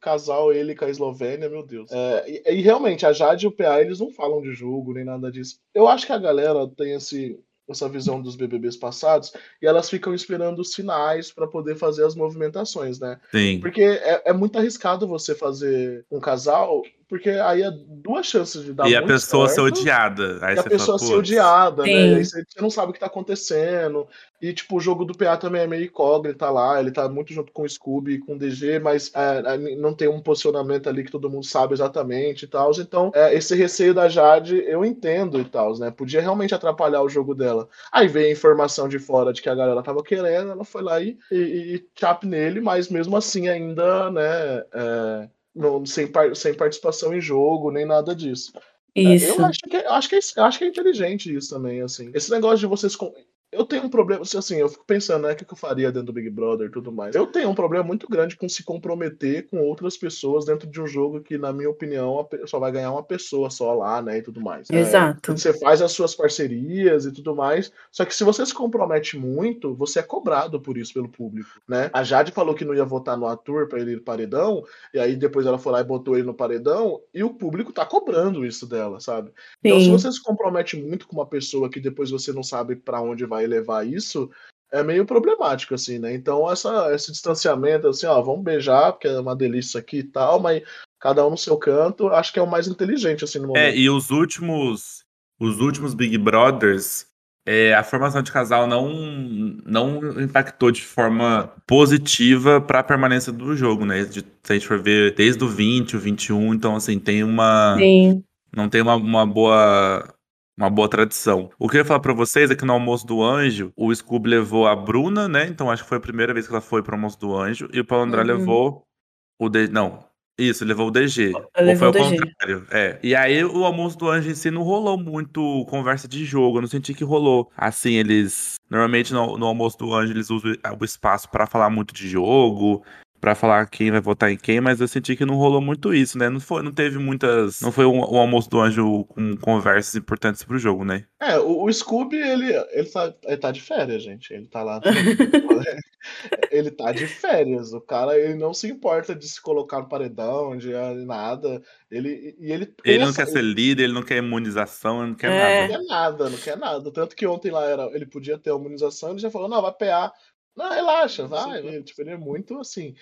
casal ele com a Eslovênia, meu Deus. É, e, e realmente, a Jade e o PA, eles não falam de jogo nem nada disso. Eu acho que a galera tem esse, essa visão dos BBBs passados e elas ficam esperando os sinais para poder fazer as movimentações, né? Sim. Porque é, é muito arriscado você fazer um casal, porque aí é duas chances de dar E a pessoa ser certo, odiada. Aí e a pessoa fala, ser odiada, né? Sim. Aí você, não sabe o que tá acontecendo. E, tipo, o jogo do PA também é meio incógnita lá. Ele tá muito junto com o Scooby e com o DG, mas é, é, não tem um posicionamento ali que todo mundo sabe exatamente e tal. Então, é, esse receio da Jade eu entendo e tal, né? Podia realmente atrapalhar o jogo dela. Aí veio a informação de fora de que a galera tava querendo, ela foi lá e, e, e chap nele, mas mesmo assim ainda, né? é, não- sem, sem participação em jogo, nem nada disso. É, Isso. Eu acho que, acho, que é, acho que é inteligente isso também, assim. Esse negócio de vocês. Eu tenho um problema, assim, eu fico pensando, né, o que eu faria dentro do Big Brother e tudo mais. Eu tenho um problema muito grande com se comprometer com outras pessoas dentro de um jogo que, na minha opinião, só vai ganhar uma pessoa só lá, né, e tudo mais. É, Exato. você faz as suas parcerias e tudo mais, só que se você se compromete muito, você é cobrado por isso pelo público, né? A Jade falou que não ia votar no Arthur pra ele ir no paredão, e aí depois ela foi lá e botou ele no paredão, e o público tá cobrando isso dela, sabe? Então, se Sim. você se compromete muito com uma pessoa que depois você não sabe pra onde vai levar isso, é meio problemático, assim, né? Então, essa, esse distanciamento, assim, ó, vamos beijar, porque é uma delícia isso aqui e tal, mas cada um no seu canto, acho que é o mais inteligente, assim, no momento. É, e os últimos. Os últimos Big Brothers é, a formação de casal não, não impactou de forma positiva para a permanência do jogo, né? De, se a gente for ver desde o 20, o 21, então assim, tem uma. Sim. Não tem uma, uma boa. Uma boa tradição. O que eu ia falar pra vocês é que no almoço do anjo, o Scooby levou a Bruna, né? Então acho que foi a primeira vez que ela foi pro almoço do anjo. E o Paulo André Uhum. levou o. De... Não, isso, levou o DG. Ou levou foi o DG. contrário. É. E aí o almoço do anjo em si não rolou muito conversa de jogo. Eu não senti que rolou. Assim, eles. Normalmente no, no almoço do anjo eles usam o espaço pra falar muito de jogo. Pra falar quem vai votar em quem, mas eu senti que não rolou muito isso, né? Não foi, não teve muitas. Não foi um, um almoço do anjo com conversas importantes pro jogo, né? É, o, o Scooby, ele, ele, tá, ele tá de férias, gente. Ele tá lá. ele tá de férias. O cara, ele não se importa de se colocar no paredão, de nada. Ele, e ele, Ele não quer ser líder, ele não quer imunização, ele não quer É. nada. Não quer nada, não quer nada. Tanto que ontem lá era, ele podia ter a imunização, ele já falou, não, vai PA. Não, relaxa, vai. vai. Tipo, ele é muito assim.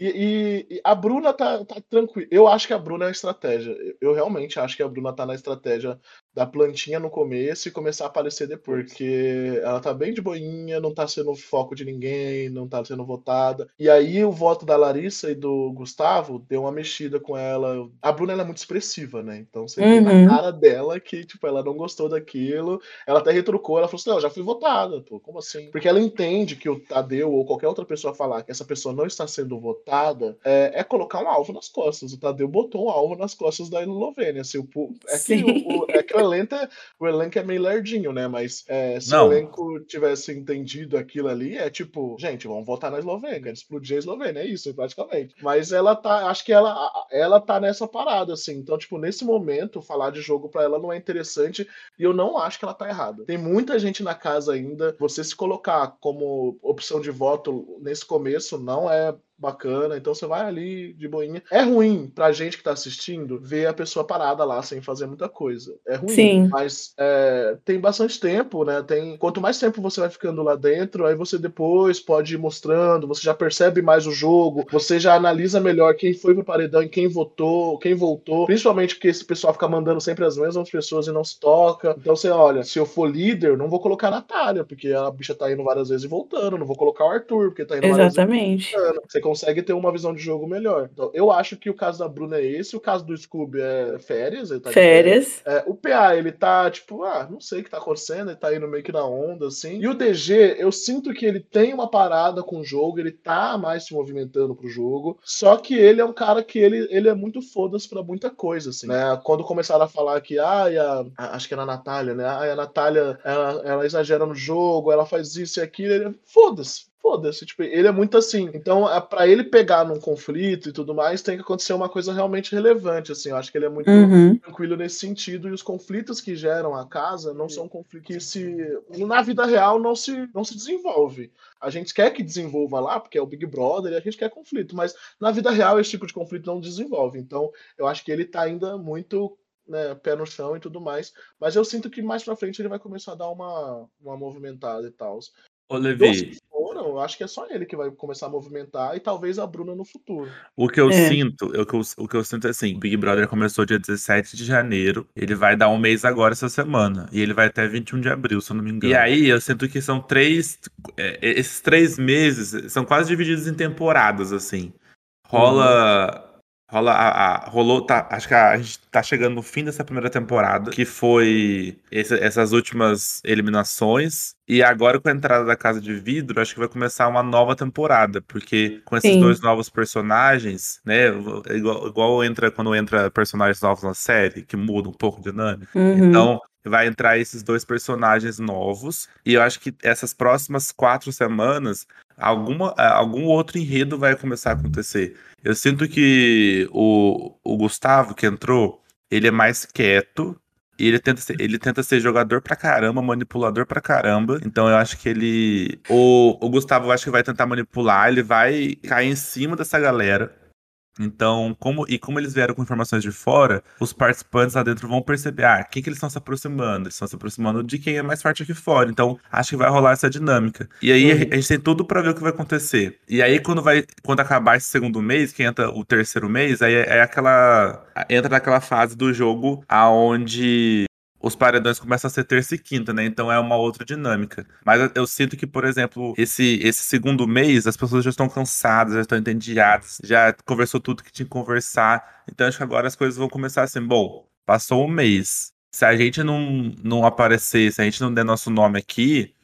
E, e- e a Bruna tá, tá tranquila. Eu acho que a Bruna é a estratégia. Eu realmente acho que a Bruna tá na estratégia da plantinha no começo e começar a aparecer depois. Porque ela tá bem de boinha, não tá sendo foco de ninguém, não tá sendo votada. E aí o voto da Larissa e do Gustavo deu uma mexida com ela. A Bruna ela é muito expressiva, né? Então você vê Uhum. na cara dela que, tipo, ela não gostou daquilo. Ela até retrucou, ela falou assim: não, já fui votada, pô, como assim? Porque ela entende que o Tadeu ou qualquer outra pessoa falar que essa pessoa não está sendo votada é, é colocar um alvo nas costas. O Tadeu botou um alvo nas costas da Eslovênia. Assim, o, é, que Sim. o, é que elenco é, o elenco é meio lerdinho, né? Mas é, se Não. o elenco tivesse entendido aquilo ali, é tipo, gente, vamos votar na Eslovênia, explodir a Eslovênia, é isso, praticamente. Mas ela tá, acho que ela, ela tá nessa parada, assim. Então, tipo, nesse momento, falar de jogo pra ela não é interessante e eu não acho que ela tá errada. Tem muita gente na casa ainda. Você se colocar como opção de voto nesse começo não é bacana. Então você vai ali de boinha. É ruim pra gente que tá assistindo ver a pessoa parada lá sem fazer muita coisa. É ruim. Sim. Mas é, tem bastante tempo, né? Tem, quanto mais tempo você vai ficando lá dentro, aí você depois pode ir mostrando, você já percebe mais o jogo, você já analisa melhor quem foi pro paredão e quem votou, quem voltou. Principalmente porque esse pessoal fica mandando sempre as mesmas pessoas e não se toca. Então você olha, se eu for líder, não vou colocar a Natália, porque a bicha tá indo várias vezes e voltando. Não vou colocar o Arthur, porque tá indo várias vezes Exatamente. Consegue ter uma visão de jogo melhor. Então, eu acho que o caso da Bruna é esse, o caso do Scooby é férias. Tá de Férias. É, o PA, ele tá tipo, ah, não sei o que tá acontecendo, ele tá indo meio que na onda, assim. E o DG, eu sinto que ele tem uma parada com o jogo, ele tá mais se movimentando pro jogo. Só que ele é um cara que ele, ele é muito foda-se pra muita coisa, assim, né? Quando começaram a falar que, ah, a, a- acho que era a Natália, né? Ah, a Natália, ela, ela exagera no jogo, ela faz isso e aquilo, ele, foda-se. Foda-se, tipo, ele é muito assim. Então, é, pra ele pegar num conflito e tudo mais, tem que acontecer uma coisa realmente relevante, assim. Eu acho que ele é muito Uhum. tranquilo nesse sentido. E os conflitos que geram a casa não são conflitos que se. Na vida real não se, não se desenvolve. A gente quer que desenvolva lá, porque é o Big Brother e a gente quer conflito, mas na vida real esse tipo de conflito não desenvolve. Então, eu acho que ele tá ainda muito. Né, pé no chão e tudo mais, mas eu sinto que mais pra frente ele vai começar a dar uma, uma movimentada e tal. Ô, Levi, foram, eu acho que é só ele que vai começar a movimentar e talvez a Bruna no futuro. o que eu É. sinto, o que eu, o que eu sinto é assim, o Big Brother começou dia 17 de janeiro, ele vai dar um mês agora essa semana, e ele vai até 21 de abril, se eu não me engano. E aí eu sinto que são três, é, esses três meses são quase divididos em temporadas, assim. Rola... Rola a, a- rolou, tá, acho que a, a gente tá chegando no fim dessa primeira temporada, que foi esse- essas últimas eliminações. E agora, com a entrada da Casa de Vidro, acho que vai começar uma nova temporada, porque com esses Sim. dois novos personagens, né? Igual, igual entra quando entra personagens novos na série, que muda um pouco a dinâmica. Uhum. Então, vai entrar esses dois personagens novos. E eu acho que essas próximas quatro semanas, alguma, algum outro enredo vai começar a acontecer. Eu sinto que o, o Gustavo, que entrou, ele é mais quieto. E ele tenta, ser, ele tenta ser jogador pra caramba, manipulador pra caramba. Então eu acho que ele. O, o Gustavo eu acho que vai tentar manipular, ele vai cair em cima dessa galera. Então, como e como eles vieram com informações de fora, os participantes lá dentro vão perceber, ah, quem que eles estão se aproximando? Eles estão se aproximando de quem é mais forte aqui fora. Então, acho que vai rolar essa dinâmica. E aí Uhum. a gente tem tudo pra ver o que vai acontecer. E aí quando vai, quando acabar esse segundo mês, que entra o terceiro mês, aí é, é aquela entra naquela fase do jogo aonde os paredões começam a ser terça e quinta, né? Então é uma outra dinâmica. Mas eu, sinto que, por exemplo, esse, esse segundo mês, as pessoas já estão cansadas, já estão entediadas, já conversou tudo que tinha que conversar. Então acho que agora as coisas vão começar assim, bom, passou um mês. Se a gente não, não aparecer, se a gente não der nosso nome aqui,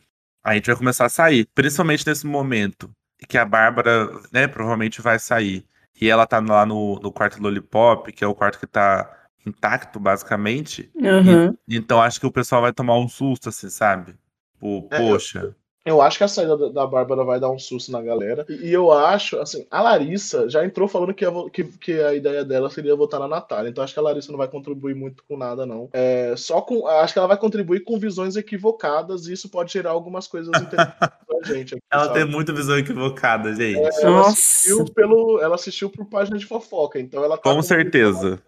a gente vai começar a sair. Principalmente nesse momento que a Bárbara, né, provavelmente vai sair. E ela tá lá no, no quarto Lollipop, que é o quarto que tá intacto, basicamente. Uhum. E, então acho que o pessoal vai tomar um susto, assim, sabe? Pô, É, poxa. Eu acho que a saída da- da Bárbara vai dar um susto na galera. E e eu acho, assim, a Larissa já entrou falando que, vo- que, que a ideia dela seria votar na Natália. Então acho que a Larissa não vai contribuir muito com nada, não. É, só com. Acho que ela vai contribuir com visões equivocadas e isso pode gerar algumas coisas interessantes pra gente. Aqui, Ela sabe? tem muita visão equivocada, gente. Ela Nossa. assistiu pelo. Ela assistiu por página de fofoca. Então ela tá Com uma certeza.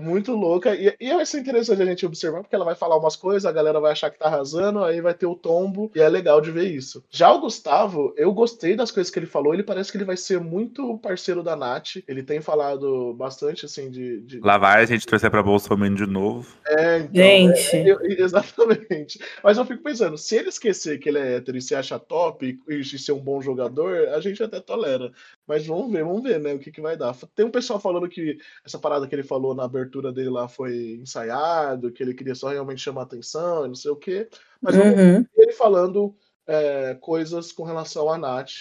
muito louca. E, e vai ser interessante a gente observar, porque ela vai falar umas coisas, a galera vai achar que tá arrasando, aí vai ter o tombo, e é legal de ver isso. Já o Gustavo, eu gostei das coisas que ele falou, ele parece que ele vai ser muito parceiro da Nath. Ele tem falado bastante, assim, de. de... Lá vai a gente torcer pra Bolsonaro de novo. É, então, Gente. é, eu- exatamente. Mas eu fico pensando, se ele esquecer que ele é hétero e se acha top e, e ser um bom jogador, a gente até tolera. Mas vamos ver, vamos ver, né? O que, que vai dar. Tem um pessoal falando que essa parada que ele falou na abertura dele lá foi ensaiado, que ele queria só realmente chamar atenção e não sei o quê. Mas vamos Uhum. ver ele falando é, coisas com relação à Nath.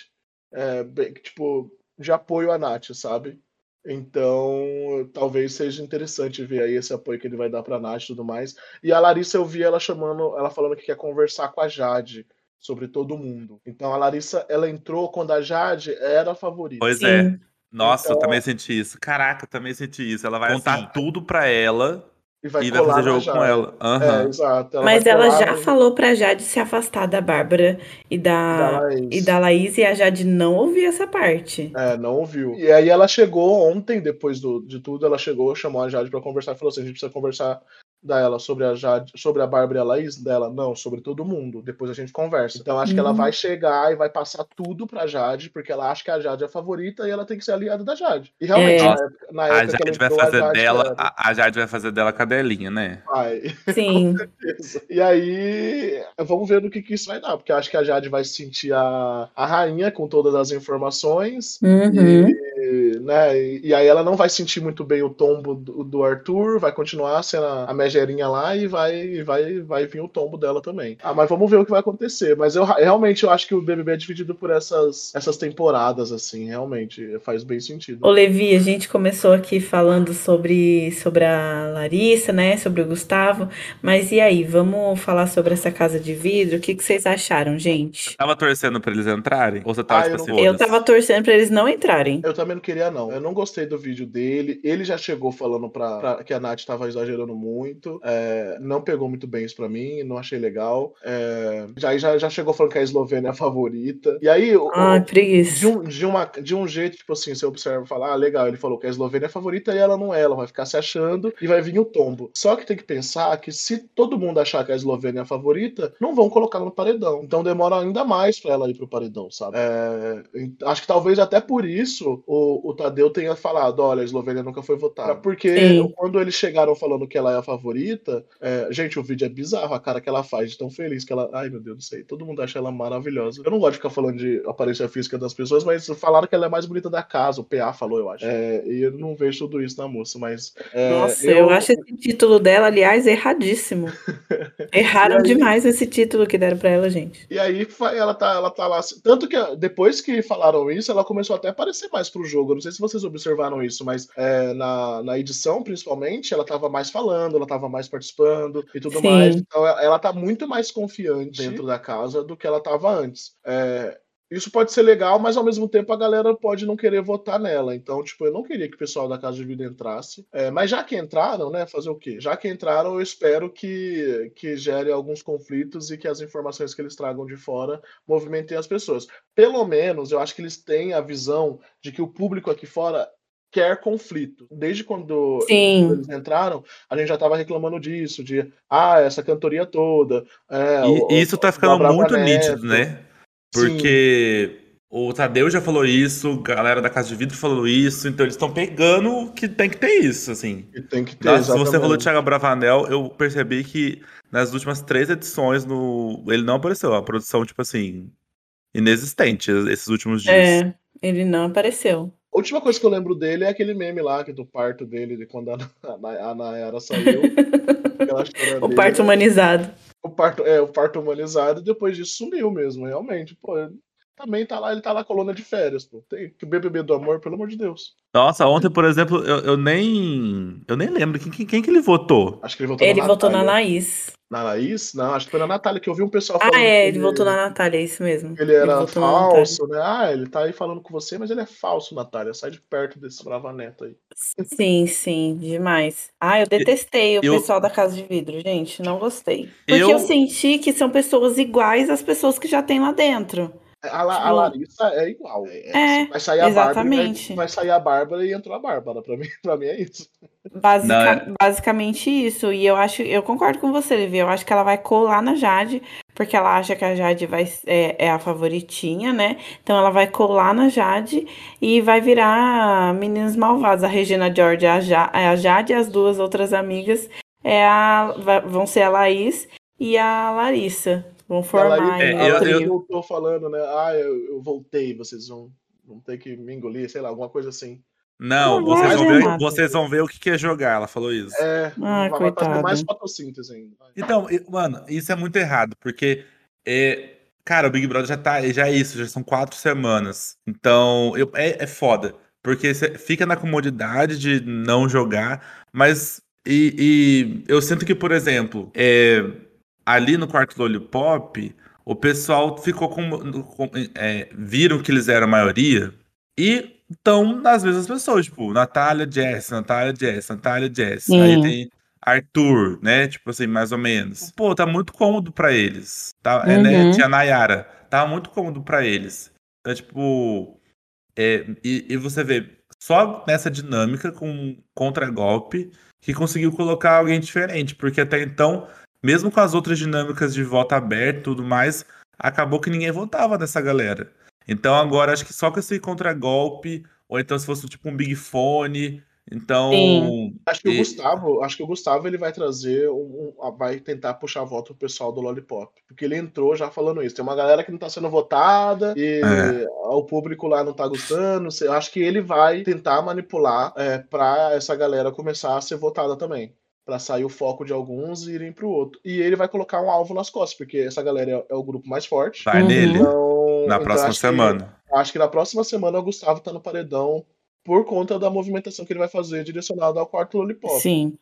é, bem, tipo, de apoio à Nath, sabe? Então, talvez seja interessante ver aí esse apoio que ele vai dar pra Nath e tudo mais. E a Larissa, eu vi ela chamando, ela falando que quer conversar com a Jade sobre todo mundo. Então, a Larissa, ela entrou quando a Jade era a favorita. Pois Sim. é. Nossa, eu Então- também senti isso. Caraca, eu também senti isso. Ela vai contar Assim, tudo pra ela E vai e vai fazer jogo Jade. com ela. É, Aham. exato. Mas vai ela já no- falou pra Jade se afastar da Bárbara e da da, Laís. e da Laís, e a Jade não ouviu essa parte. É, não ouviu. E aí ela chegou ontem, depois do, de tudo, ela chegou, chamou a Jade pra conversar e falou assim: a gente precisa conversar da ela sobre a Jade, sobre a Bárbara e a Laís dela, não, sobre todo mundo. Depois a gente conversa. Então acho que ela Uhum. vai chegar e vai passar tudo pra Jade, porque ela acha que a Jade é a favorita e ela tem que ser aliada da Jade. E realmente, É. na época, na A época que ela Jade vai entrou, a fazer Jade dela. era. A, Jade vai fazer dela cadelinha, né? Vai. Sim. E aí, vamos ver no que, que isso vai dar, porque eu acho que a Jade vai se sentir a, a rainha com todas as informações. Uhum. E, né, e, e aí ela não vai sentir muito bem o tombo do, do Arthur, vai continuar sendo a, a megerinha lá e vai, e vai, vai vir o tombo dela também. Ah, mas vamos ver o que vai acontecer. Mas eu realmente eu acho que o BBB é dividido por essas, essas temporadas, assim, realmente faz bem sentido. Ô, Levi, a gente começou aqui falando sobre, sobre a Larissa, né? Sobre o Gustavo. Mas e aí, vamos falar sobre essa casa de vidro? O que, que vocês acharam, gente? Tava torcendo pra eles entrarem? Ou você tava Ah, tipo eu assim, não- Eu tava torcendo pra eles não entrarem. Eu também não queria, não. Eu não gostei do vídeo dele. Ele já chegou falando pra, pra- que a Nath tava exagerando muito. É, não pegou muito bem isso pra mim, não achei legal. É, já, já, já chegou falando que a Eslovênia é a favorita. E aí, o- preguiça. de um, de, uma, de um jeito, tipo assim, você observa e fala, ah, legal, ele falou que a Eslovênia é a favorita e ela não é, ela vai ficar se achando e vai vir o tombo. Só que tem que pensar que se todo mundo achar que a Eslovênia é a favorita, não vão colocar no paredão. Então demora ainda mais pra ela ir pro paredão, sabe? É, acho que talvez até por isso o, o Tadeu tenha falado, olha, a Eslovênia nunca foi votada. Porque Sim. quando eles chegaram falando que ela é a favorita, é, gente, o vídeo é bizarro, a cara que ela faz de tão feliz que ela. Ai, meu Deus, não sei. Todo mundo acha ela maravilhosa. Eu não gosto de ficar falando de aparência física das pessoas, mas falaram que ela é mais bonita da casa. O PA falou, eu acho. É, e eu não vejo tudo isso na moça, mas. é, Nossa, eu... acho esse título dela, aliás, erradíssimo. Erraram aí? demais esse título que deram pra ela, gente. E aí ela tá, ela tá lá. Tanto que depois que falaram isso, ela começou até a aparecer mais pro jogo. Eu não sei se vocês observaram isso, mas é, na, na edição, principalmente, ela tava mais falando, ela tava mais participando e tudo Sim. mais. Então ela, ela tá muito mais confiante dentro da casa do que ela tava antes. É, isso pode ser legal, mas ao mesmo tempo a galera pode não querer votar nela. Então, tipo, eu não queria que o pessoal da Casa de Vida entrasse. É, mas já que entraram, né? Fazer o quê? Já que entraram, eu espero que, que gere alguns conflitos e que as informações que eles tragam de fora movimentem as pessoas. Pelo menos, eu acho que eles têm a visão de que o público aqui fora quer conflito. Desde quando Sim. eles entraram, a gente já estava reclamando disso, de ah, essa cantoria toda. É, E, o- isso tá o- ficando muito Neto. nítido, né? Porque O Tadeu já falou isso, a galera da Casa de Vidro falou isso, então eles estão pegando que tem que ter isso, assim. E tem que ter, Nossa, você falou Thiago Bravanel, eu percebi que nas últimas três edições no... ele não apareceu. A produção, tipo assim, inexistente esses últimos dias. É, ele não apareceu. A última coisa que eu lembro dele é aquele meme lá, que é do parto dele, de quando a, a, a Nayara saiu. O dele. parto humanizado. O parto, é, o parto humanizado, e depois disso sumiu mesmo, realmente. Pô, ele também tá lá, ele tá lá coluna de férias, pô. Tem que BBB do amor, pelo amor de Deus. Nossa, ontem, por exemplo, eu, eu nem. Eu nem lembro. Quem, quem, quem que ele votou? Acho que ele votou Ele na votou na. Laís. Na Laís? Não, acho que foi na Natália, que eu vi um pessoal falando Ah, é, que ele votou na Natália, é isso mesmo. Ele era Natália. falso, né? Ah, ele tá aí falando com você, mas ele é falso, Natália. Sai de perto desse brava neto aí. Sim, sim, demais. Ah, eu detestei o Eu- pessoal da Casa de Vidro, gente, não gostei. Porque Eu- eu... senti que são pessoas iguais às pessoas que já tem lá dentro. A, La- a Tipo- Larissa é igual. É, É, vai sair a Bárbara. e exatamente. Vai, vai sair a Bárbara e entrou a Bárbara. Pra mim, pra mim é isso. Basica- Não, é- Basicamente isso. E eu acho, eu concordo com você, Levi. Eu acho que ela vai colar na Jade, porque ela acha que a Jade vai, é, é a favoritinha, né? Então ela vai colar na Jade e vai virar meninas malvadas. A Regina George é a, ja, a Jade e as duas outras amigas é a, vão ser a Laís e a Larissa. Vão formar aí É, um a eu- voltou falando, né? Ah, eu, eu voltei, vocês vão, vão ter que me engolir, sei lá, alguma coisa assim. Não, Não vocês vão, ver, vocês vão ver o que que é jogar. Ela falou isso. É, vai fazer coitada. mais fotossíntese ainda. Então, mano, isso é muito errado, porque, é, cara, o Big Brother já tá, já é isso, já são quatro semanas. Então, eu- é, é foda, porque você fica na comodidade de não jogar, mas, e, e eu sinto que, por exemplo, é, ali no quarto Lollipop, o pessoal ficou com, com- é, viram que eles eram a maioria e estão nas mesmas pessoas, tipo, Natália, Jess, Natália, Jess, Natália, Jess. Aí tem Arthur, né? Tipo assim, mais ou menos. Pô, tá muito cômodo pra eles. Tá, é, né? Uhum. Nayara. Tá muito cômodo pra eles. Então, tipo. é, e, e você vê, só nessa dinâmica com contra-golpe que conseguiu colocar alguém diferente. Porque até então, mesmo com as outras dinâmicas de voto aberto e tudo mais, acabou que ninguém votava nessa galera. Então agora acho que só com esse contra-golpe, ou então se fosse tipo um Big Fone. Então. Sim. Acho que o E- Gustavo, acho que o Gustavo ele vai trazer um, um- vai tentar puxar voto pro pessoal do Lollipop, porque ele entrou já falando isso. Tem uma galera que não tá sendo votada e É. o público lá não tá gostando. Eu acho que ele vai tentar manipular é, para essa galera começar a ser votada também, Pra sair o foco de alguns e irem pro outro. E ele vai colocar um alvo nas costas, porque essa galera é, é o grupo mais forte. Vai Uhum. nele Então, na então próxima acho que- semana. acho que na próxima semana o Gustavo tá no paredão por conta da movimentação que ele vai fazer direcionada ao quarto Lollipop. Sim.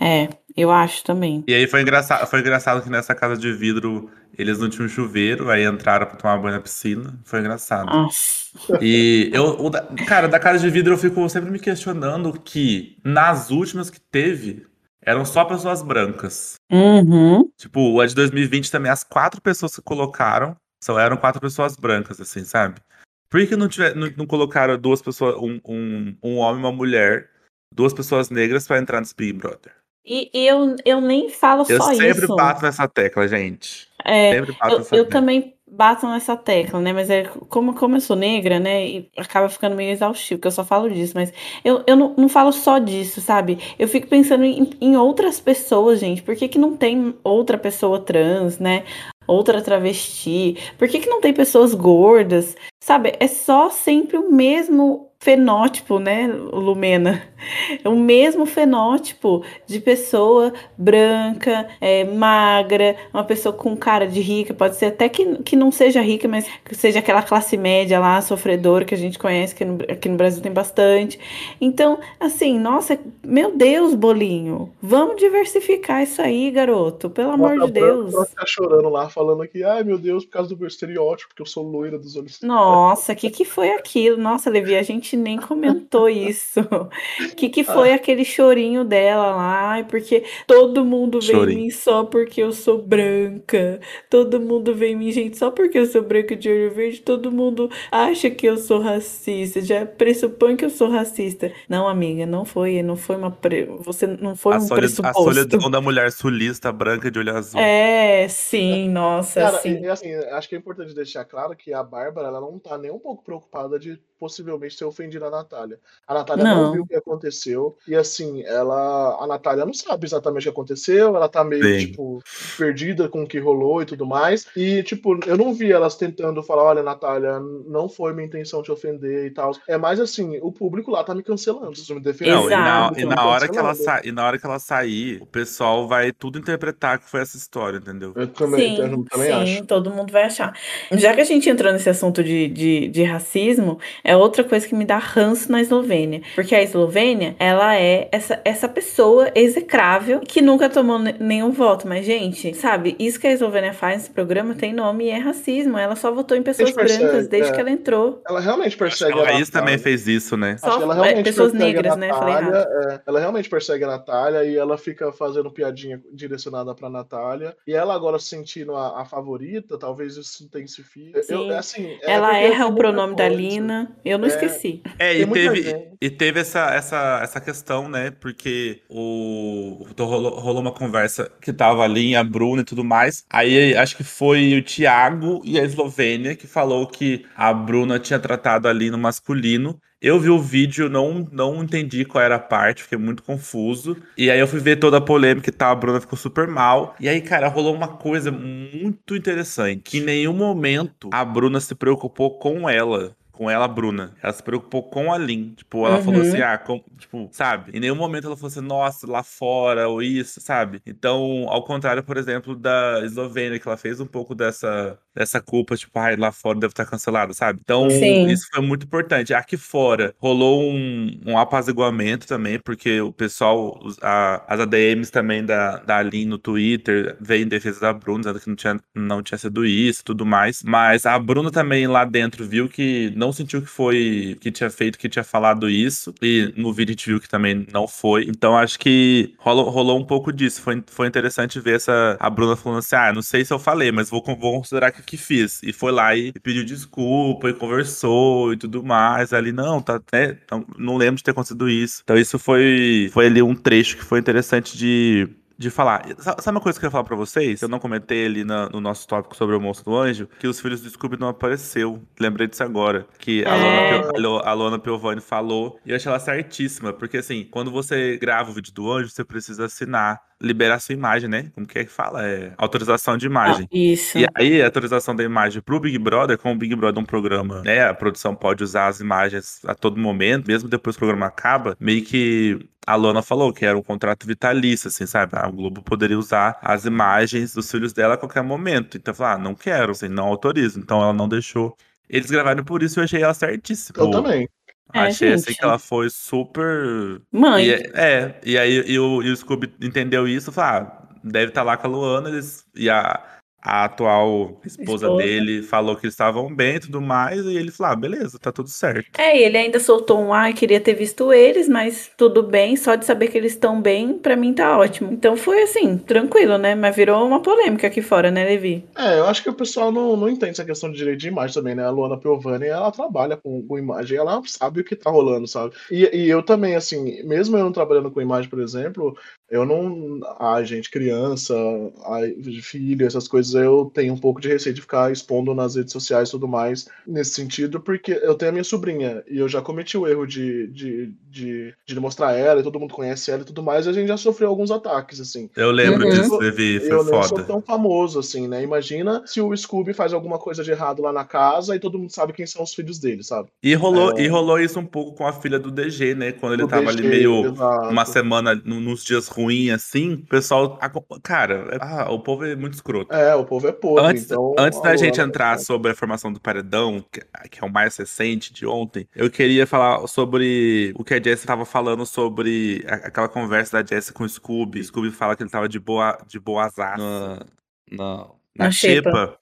É, eu acho também. E aí foi engraçado, foi engraçado que nessa casa de vidro eles não tinham chuveiro, aí entraram pra tomar banho na piscina. Foi engraçado. Nossa. E eu, o da- cara, da casa de vidro eu fico sempre me questionando que nas últimas que teve eram só pessoas brancas. Uhum. Tipo, a de 2020 também, as quatro pessoas que colocaram só eram quatro pessoas brancas, assim, sabe? Por que não, tiver, não, não colocaram duas pessoas, um, um, um homem e uma mulher, duas pessoas negras pra entrar nesse Big Brother? E eu, eu nem falo Eu só sempre isso. bato nessa tecla, gente. É, Sempre bato eu, nessa eu tecla. também bato nessa tecla, né? Mas é como, como eu sou negra, né? E acaba ficando meio exaustivo, que eu só falo disso. Mas eu, eu não, não falo só disso, sabe? Eu fico pensando em, em outras pessoas, gente. Por que, que não tem outra pessoa trans, né? Outra travesti? Por que, que não tem pessoas gordas? Sabe? É só sempre o mesmo fenótipo, né, Lumena? É o mesmo fenótipo de pessoa branca, é, magra, uma pessoa com cara de rica, pode ser até que, que não seja rica, mas que seja aquela classe média lá, sofredora, que a gente conhece, que no, aqui no Brasil tem bastante. Então, assim, nossa, meu Deus, bolinho, vamos diversificar isso aí, garoto, pelo amor de Deus. Ela ficar chorando lá, falando que, ai meu Deus, por causa do meu estereótipo, porque eu sou loira dos olhos. Nossa, o que, que foi aquilo? Nossa, Levi, a gente gente nem comentou isso. O que, que foi aquele chorinho dela lá? Porque todo mundo vem em Chorinho. mim só porque eu sou branca. Todo mundo vem em mim, gente, só porque eu sou branca de olho verde. Todo mundo acha que eu sou racista. Já pressupõe que eu sou racista. Não, amiga, não foi. Não foi uma. Pre... Você não foi A, um soli- a pressuposto. solidão da mulher sulista branca de olho azul. É, sim, nossa, Cara, sim. e, e assim, acho que é importante deixar claro que a Bárbara ela não tá nem um pouco preocupada de possivelmente ter ofendido a Natália. A Natália não, Não. viu o que aconteceu. E assim, ela. A Natália não sabe exatamente o que aconteceu. Ela tá meio, Sim. tipo, perdida com o que rolou e tudo mais. E, tipo, eu não vi elas tentando falar, olha, Natália, não foi minha intenção te ofender e tal. É mais assim, o público lá tá me cancelando, preciso me defender. Não, e na, Exato. e na hora que ela sa... e na hora que ela sair, o pessoal vai tudo interpretar que foi essa história, entendeu? Eu também, Sim, eu também sim, acho. todo mundo vai achar. Já que a gente entrou nesse assunto de, de, de racismo, é outra coisa que me dá ranço na Eslovênia. Porque a Eslovênia, ela é essa, essa pessoa execrável que nunca tomou ne- nenhum voto. Mas, gente, sabe, isso que a Eslovênia faz nesse programa tem nome e é racismo. Ela só votou em pessoas percebe, brancas desde é. que ela entrou. Ela realmente persegue a a Laís também Natália. fez isso, né? Só Acho que ela é, realmente pessoas persegue negras, a né? Falei Natália, errado. é, ela realmente persegue a Natália e ela fica fazendo piadinha direcionada pra Natália. E ela agora se sentindo a, a favorita, talvez isso se intensifique. Eu- Sim. assim, é Ela erra o pronome da coisa. Lina. Eu não É. esqueci. É, e teve, gente. e teve essa, essa, essa questão, né? Porque o então rolou, rolou uma conversa que tava ali, a Bruna e tudo mais. Aí acho que foi o Thiago e a Eslovênia que falou que a Bruna tinha tratado ali no masculino. Eu vi o vídeo, não, não entendi qual era a parte, fiquei muito confuso. E aí eu fui ver toda a polêmica e tal, a Bruna ficou super mal. E aí, cara, rolou uma coisa muito interessante. Que em nenhum momento a Bruna se preocupou com ela. Com ela, a Bruna. Ela se preocupou com a Lin. Tipo, ela falou Uhum. assim, ah, com- tipo, sabe? Em nenhum momento ela falou assim, nossa, lá fora, ou isso, sabe? Então, ao contrário, por exemplo, da Eslovênia, que ela fez um pouco dessa, dessa culpa, tipo, ai, lá fora deve estar cancelado, sabe? Então, Sim. isso foi muito importante. Aqui fora, rolou um, um apaziguamento também, porque o pessoal, a- as ADMs também da, da Aline no Twitter veio em defesa da Bruna, dizendo que não tinha, não tinha sido isso e tudo mais. Mas a Bruna também lá dentro viu que não sentiu que foi, que tinha feito, que tinha falado isso. E no vídeo a gente viu que também não foi. Então acho que rolou, rolou um pouco disso. Foi, foi interessante ver essa, a Bruna falando assim: ah, não sei se eu falei, mas vou, vou considerar que, que fiz. E foi lá e, pediu desculpa e conversou e tudo mais. Ali, não, tá, né, não, não lembro de ter acontecido isso. Então isso foi, foi ali um trecho que foi interessante de, de falar. Sa- Sabe uma coisa que eu ia falar pra vocês? Eu não comentei ali na- no nosso tópico sobre o Monstro do Anjo, que os filhos do Scooby não apareceu. Lembrei disso agora. Que a, É. Lona, Pio- a Lona Piovani falou. E eu achei ela certíssima. Porque assim, quando você grava o vídeo do anjo, você precisa assinar, liberar sua imagem, né? Como que é que fala? É autorização de imagem. Ah, isso. E aí, a atualização da imagem pro Big Brother, como o Big Brother é um programa, né? A produção pode usar as imagens a todo momento, mesmo depois que o programa acaba, meio que a Lona falou que era um contrato vitalício, assim, sabe? A Globo poderia usar as imagens dos filhos dela a qualquer momento. Então, eu falei, ah, não quero, assim, não autorizo. Então, ela não deixou. Eles gravaram por isso e eu achei ela certíssima. Eu também. É, Achei assim gente. que ela foi super Mãe. e, é, é, e aí e o, e o Scooby entendeu isso e falou: ah, deve estar lá com a Luana. Eles, e a, a atual esposa, Esposa. dele falou que eles estavam bem e tudo mais. E ele falou: ah, beleza, tá tudo certo. É, e ele ainda soltou um ai, queria ter visto eles, mas tudo bem, só de saber que eles estão bem, pra mim tá ótimo. Então foi assim, tranquilo, né? Mas virou uma polêmica aqui fora, né, Levi? É, eu acho que o pessoal não, não entende essa questão de direito de imagem também, né? A Luana Piovani, ela trabalha com, com imagem, ela sabe o que tá rolando, sabe? E, e eu também, assim, mesmo eu não trabalhando com imagem, por exemplo, eu não. Ai, gente, criança, ai, filho, essas coisas, eu tenho um pouco de receio de ficar expondo nas redes sociais e tudo mais nesse sentido, porque eu tenho a minha sobrinha e eu já cometi o erro de, de, de, de mostrar ela e todo mundo conhece ela e tudo mais, e a gente já sofreu alguns ataques, assim. Eu lembro Uhum. disso, Levi, foi Eu foda. tão famoso assim, né? Imagina se o Scooby faz alguma coisa de errado lá na casa e todo mundo sabe quem são os filhos dele, sabe? E rolou, É. e rolou isso um pouco com a filha do DG, né? Quando ele tava DG, ali meio. exato. Uma semana, nos dias ruins, assim, o pessoal. Cara, é- ah, o povo é muito escroto. É, o povo é podre. Antes, então, antes da gente entrar sobre a formação do paredão, que, que é o mais recente de ontem, eu queria falar sobre o que a Jessie estava falando sobre a- aquela conversa da Jessie com o Scooby. O Scooby fala que ele tava de boa, de boa azar na, na, na xepa. xepa.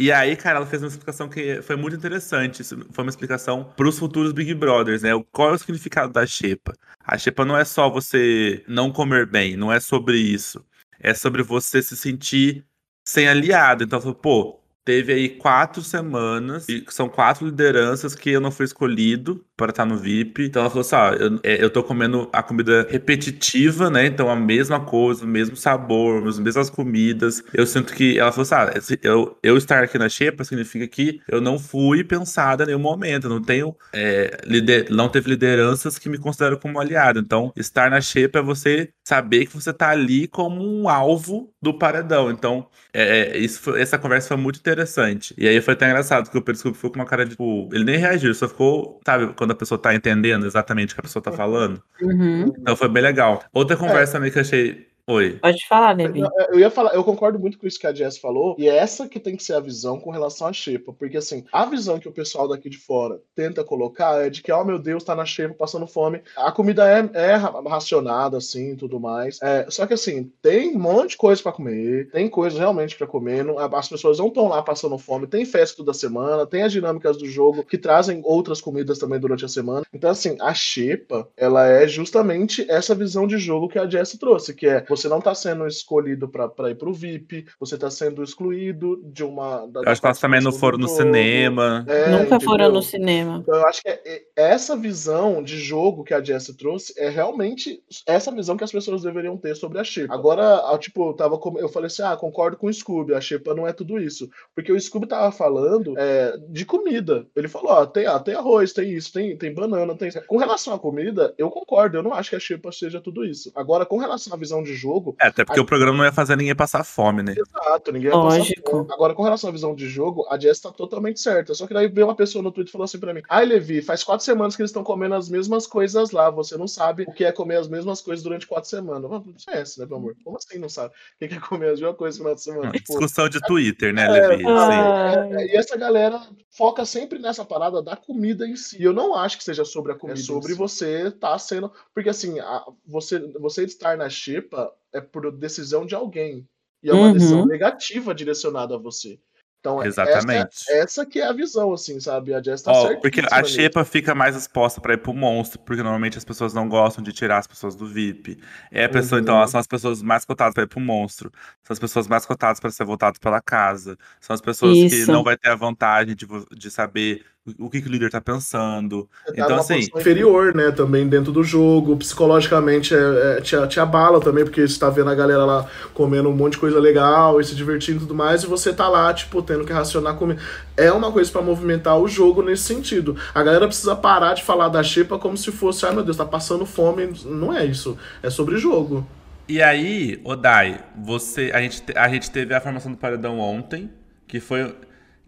E aí, cara, ela fez uma explicação que foi muito interessante. Foi uma explicação para os futuros Big Brothers, né? Qual é o significado da xepa? A xepa não é só você não comer bem, não é sobre isso. É sobre você se sentir sem aliado. Então, pô, teve aí quatro semanas, e são quatro lideranças que eu não fui escolhido para estar no VIP. Então ela falou assim: ah, eu, é, eu tô comendo a comida repetitiva, né? Então a mesma coisa, o mesmo sabor, as mesmas comidas. Eu sinto que ela falou assim: ah, eu, eu estar aqui na Xepa significa que eu não fui pensada em nenhum momento. Não tenho. É, lider, não teve lideranças que me consideram como aliado. Então, estar na Xepa é você saber que você tá ali como um alvo do paredão. Então, é, é isso foi, essa conversa foi muito interessante. E aí foi até engraçado, que o Periscope ficou com uma cara de, tipo, ele nem reagiu, só ficou, sabe, quando a pessoa tá entendendo exatamente o que a pessoa tá falando. Uhum. Então foi bem legal. Outra conversa é. também que eu achei Oi. Pode falar, Levi. Eu ia falar, eu concordo muito com isso que a Jess falou, e é essa que tem que ser a visão com relação à Xepa, porque assim, a visão que o pessoal daqui de fora tenta colocar é de que, oh meu Deus, tá na Xepa passando fome. A comida é, é racionada, assim, tudo mais. É, só que assim, tem um monte de coisa para comer, tem coisas realmente para comer, não, as pessoas não estão lá passando fome, tem festa toda semana, tem as dinâmicas do jogo que trazem outras comidas também durante a semana. Então, assim, a Xepa, ela é justamente essa visão de jogo que a Jess trouxe, que é você não está sendo escolhido para ir para o VIP, você está sendo excluído de uma. Da, eu acho que elas também não foram no cinema. É, Nunca entendeu? foram no cinema. Então, eu acho que é, é, essa visão de jogo que a Jess trouxe é realmente essa visão que as pessoas deveriam ter sobre a Shepa. Agora, tipo, eu, tava, eu falei assim: ah, concordo com o Scooby, a Shepa não é tudo isso. Porque o Scooby tava falando é, de comida. Ele falou: ó, tem, ah, tem arroz, tem isso, tem, tem banana, tem. Com relação à comida, eu concordo, eu não acho que a Shepa seja tudo isso. Agora, com relação à visão de jogo, é, até porque a... o programa não ia fazer ninguém passar fome, né? Exato, ninguém ia Lógico. passar fome. Agora, com relação à visão de jogo, a Jess tá totalmente certa. Só que daí veio uma pessoa no Twitter e falou assim pra mim: Ai, Levi, faz quatro semanas que eles estão comendo as mesmas coisas lá. Você não sabe o que é comer as mesmas coisas durante quatro semanas. Não conhece, né, meu amor? Como assim não sabe? O que é comer as mesmas coisas no final de semana? Tipo, discussão de Twitter, né, é, Levi? É, é, e essa galera foca sempre nessa parada da comida em si. Eu não acho que seja sobre a comida. É sobre você estar tá sendo. Porque assim, a, você, você estar na chipa é por decisão de alguém. E é uma uhum. decisão negativa direcionada a você. Então, Exatamente. Essa, essa que é a visão, assim, sabe? A Jess tá oh, Porque a Xepa fica mais exposta para ir pro monstro, porque normalmente as pessoas não gostam de tirar as pessoas do VIP. É a pessoa, então, uhum. então, são as pessoas mais cotadas para ir pro monstro. São as pessoas mais cotadas para ser votadas pela casa. São as pessoas Isso. que não vai ter a vantagem de, de saber o que, que o líder tá pensando. Tá então, assim. Inferior, né? Também dentro do jogo. Psicologicamente é, é, te, te abala também, porque você tá vendo a galera lá comendo um monte de coisa legal e se divertindo e tudo mais, e você tá lá, tipo, tendo que racionar comida. É uma coisa para movimentar o jogo nesse sentido. A galera precisa parar de falar da Xepa como se fosse, ai meu Deus, tá passando fome. Não é isso. É sobre jogo. E aí, Odai, você, a gente, a gente teve a formação do paredão ontem, que foi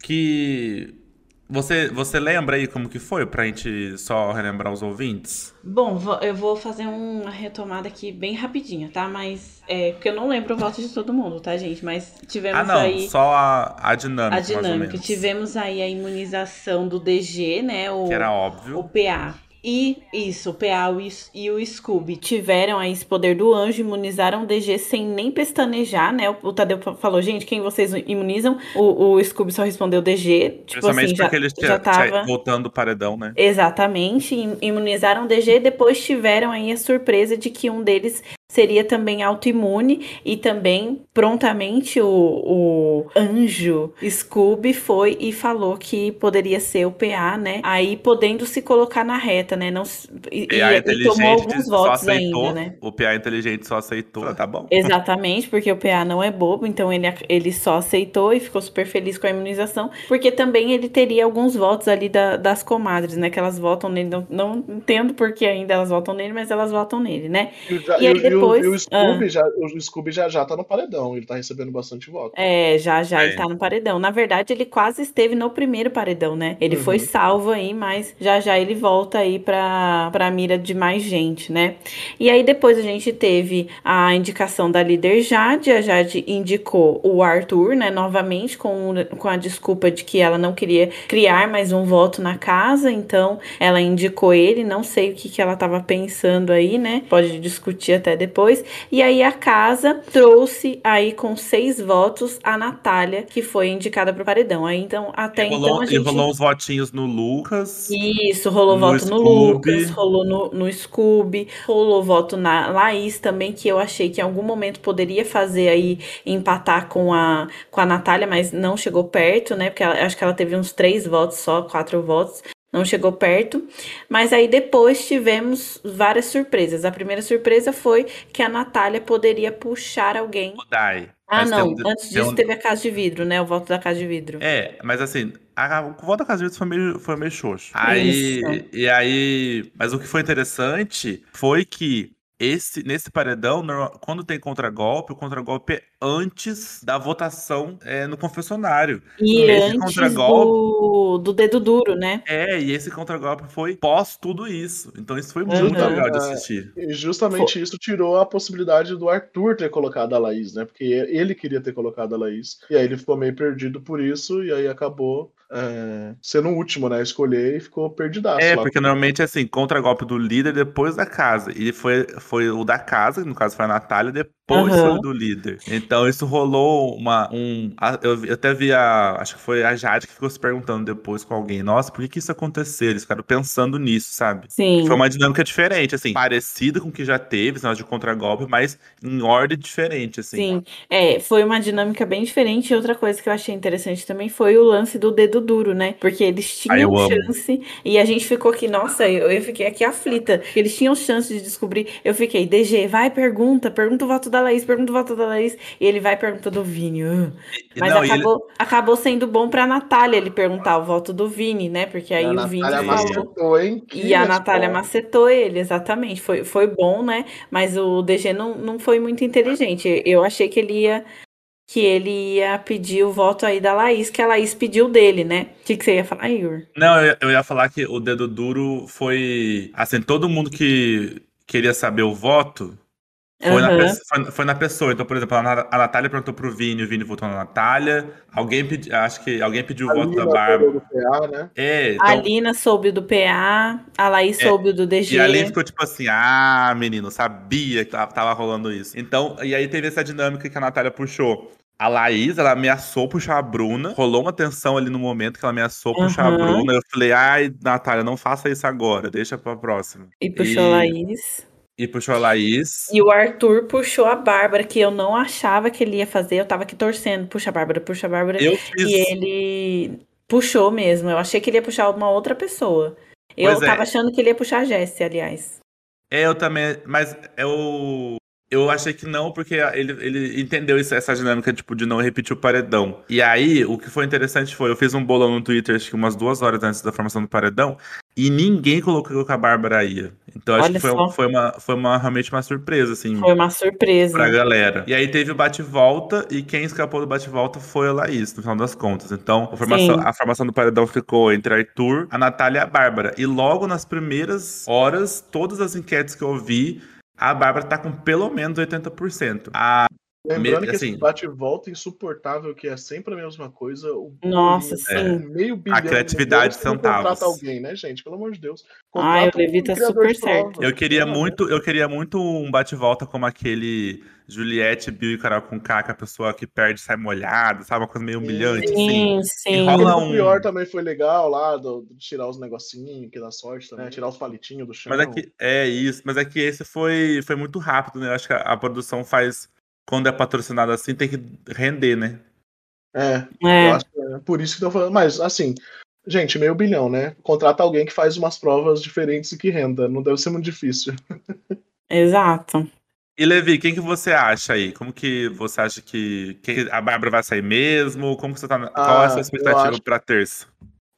que você, você lembra aí como que foi pra gente só relembrar os ouvintes? Bom, eu vou fazer uma retomada aqui bem rapidinha, tá? Mas é porque eu não lembro o voto de todo mundo, tá, gente? Mas tivemos ah, não, aí só a, a dinâmica. A dinâmica. Tivemos aí a imunização do DG, né? O, que era óbvio. O PA. E isso, o PA e o Scooby tiveram aí esse poder do anjo, imunizaram o DG sem nem pestanejar, né? O Tadeu falou, gente, quem vocês imunizam? O, o Scooby só respondeu DG. Tipo assim, já, porque eles já tava... voltando o paredão, né? Exatamente, imunizaram o DG, depois tiveram aí a surpresa de que um deles seria também autoimune e também prontamente o, o anjo Scooby foi e falou que poderia ser o PA, né? Aí podendo se colocar na reta, né? Não e, e tomou alguns votos aceitou, ainda, né? O PA inteligente só aceitou, tá bom? Exatamente, porque o PA não é bobo, então ele, ele só aceitou e ficou super feliz com a imunização, porque também ele teria alguns votos ali da, das comadres, né? Que elas votam nele, não, não entendo porque ainda elas votam nele, mas elas votam nele, né? E, aí depois. E o, Scooby, ah. já, o Scooby já, já tá no paredão, ele tá recebendo bastante voto. É, já já é. ele tá no paredão. Na verdade, ele quase esteve no primeiro paredão, né? Ele uhum. foi salvo aí, mas já já ele volta aí pra, pra mira de mais gente, né? E aí depois a gente teve a indicação da líder Jade. A Jade indicou o Arthur, né? Novamente, com, com a desculpa de que ela não queria criar mais um voto na casa, então ela indicou ele. Não sei o que, que ela tava pensando aí, né? Pode discutir até depois depois. E aí a casa trouxe aí com seis votos a Natália, que foi indicada pro paredão. Aí então, até e rolou, então a e gente. rolou uns votinhos no Lucas. Isso, rolou No voto no Scooby. Lucas, rolou no, no Scooby, rolou voto na Laís também, que eu achei que em algum momento poderia fazer aí empatar com a, com a Natália, mas não chegou perto, né? Porque ela- acho que ela teve uns três votos só, quatro votos. Não chegou perto, mas aí depois tivemos várias surpresas. A primeira surpresa foi que a Natália poderia puxar alguém. O Dai. Ah, tem não. um- Antes tem disso um- teve a Casa de Vidro, né? O voto da Casa de Vidro. É, mas assim, a, o voto da Casa de Vidro foi meio, foi meio xoxo. Aí, Isso. e aí, mas o que foi interessante foi que esse, nesse paredão, quando tem contragolpe, o contragolpe é antes da votação é, no confessionário. E Esse antes contragolpe- do, do dedo duro, né? É, e esse contragolpe foi pós tudo isso. Então isso foi Uhum. muito legal de É. assistir. E justamente isso tirou a possibilidade do Arthur ter colocado a Laís, né? Porque ele queria ter colocado a Laís. E aí ele ficou meio perdido por isso, e aí acabou é, sendo o último, né? Escolher e ficou perdidaço. É, porque normalmente assim, contragolpe do líder depois da casa. E foi, foi o da casa, que no caso foi a Natália, depois Foi o do líder. Então isso rolou uma. Um, eu, até vi a. Acho que foi a Jade que ficou se perguntando depois com alguém: Nossa, por que, que isso aconteceu? Eles ficaram pensando nisso, sabe? Sim. Foi uma dinâmica diferente, assim, parecida com o que já teve, negócio de contragolpe, mas em ordem diferente, assim. Sim, é, foi uma dinâmica bem diferente. E outra coisa que eu achei interessante também foi o lance do dedo duro, né? Porque eles Ah, tinham amo. chance e a gente ficou aqui, nossa, eu, eu fiquei aqui aflita. Eles tinham chance de descobrir. Eu fiquei, DG, vai, pergunta, pergunta o voto da Laís, pergunta o voto da Laís. E ele vai perguntar do Vini. ah. Mas não, e ele- acabou, acabou sendo bom pra Natália ele perguntar o voto do Vini, né? Porque aí a o Vini Natália falou. macetou, hein? Que E a Natália resposta. macetou ele, exatamente. Foi, foi bom, né? Mas o DG não, não foi muito inteligente. Eu achei que ele ia que ele ia pedir o voto aí da Laís, que a Laís pediu dele, né? O que, que você ia falar, Igor? Não, eu, eu ia falar que o dedo duro foi. Assim, todo mundo que queria saber o voto foi, na, Aham. pe- foi, foi na pessoa. Então, por exemplo, a, Na- a Natália perguntou pro Vini, o Vini votou na Natália. Alguém pediu. Acho que alguém pediu o A voto da Lina Bárbara. do PA, né? É, A então. Alina soube do PA, a Laís É, soube do DG. E ali ficou tipo assim, ah, menino, sabia que tava, tava rolando isso. Então, e aí teve essa dinâmica que a Natália puxou. A Laís, ela ameaçou puxar a Bruna. Rolou uma tensão ali no momento que ela ameaçou puxar a. Bruna. Eu falei, ai, Natália, não faça isso agora, deixa pra próxima. E puxou E- a Laís. E puxou a Laís. E o Arthur puxou a Bárbara, que eu não achava que ele ia fazer. Eu tava aqui torcendo. Puxa a Bárbara, puxa a Bárbara. Eu fiz. E ele puxou mesmo. Eu achei que ele ia puxar uma outra pessoa. Eu Pois é. tava achando que ele ia puxar a Jessie, aliás. É, eu também. Mas eu. Eu achei que não, porque ele, ele entendeu isso- essa dinâmica, tipo, de não repetir o paredão. E aí, o que foi interessante foi, eu fiz um bolão no Twitter, acho que umas duas horas antes da formação do paredão, e ninguém colocou que a Bárbara ia. Então, acho Olha que foi, só. foi, uma, foi uma, realmente uma surpresa, assim, Foi uma surpresa. pra galera. E aí teve o bate-volta, e quem escapou do bate-volta foi a Laís, no final das contas. Então, a formação, a formação do paredão ficou entre Arthur, a Natália e a Bárbara. E logo nas primeiras horas, todas as enquetes que eu vi, a Bárbara tá com pelo menos 80%. A, Lembrando que assim- esse bate-volta insuportável, que é sempre a mesma coisa. O Nossa, sim. Meio bilhão. A criatividade de centavos. contrata alguém, né, gente? Pelo amor de Deus. Ai, o Contrata Levi um tá super certo. eu queria amor muito, eu queria muito um bate-volta como aquele Juliette, Bill e Carol com K, que a pessoa que perde sai molhada, sabe? Uma coisa meio humilhante, assim. Sim, sim. rola Aquele um- do pior também foi legal lá, do, de tirar os negocinhos que dá sorte também, tirar os palitinhos do chão. Mas é que é isso, mas é que esse foi, foi muito rápido, né? Eu acho que a, a produção faz. Quando é patrocinado assim, tem que render, né? É, É, eu acho que é por isso que eu falando. Mas, assim, gente, meio bilhão, né? Contrata alguém que faz umas provas diferentes e que renda. Não deve ser muito difícil. exato. E Levi, quem que você acha aí? Como que você acha que, que a Bárbara vai sair mesmo? Como que você tá. na- qual é a Ah, sua eu expectativa acho- pra terça?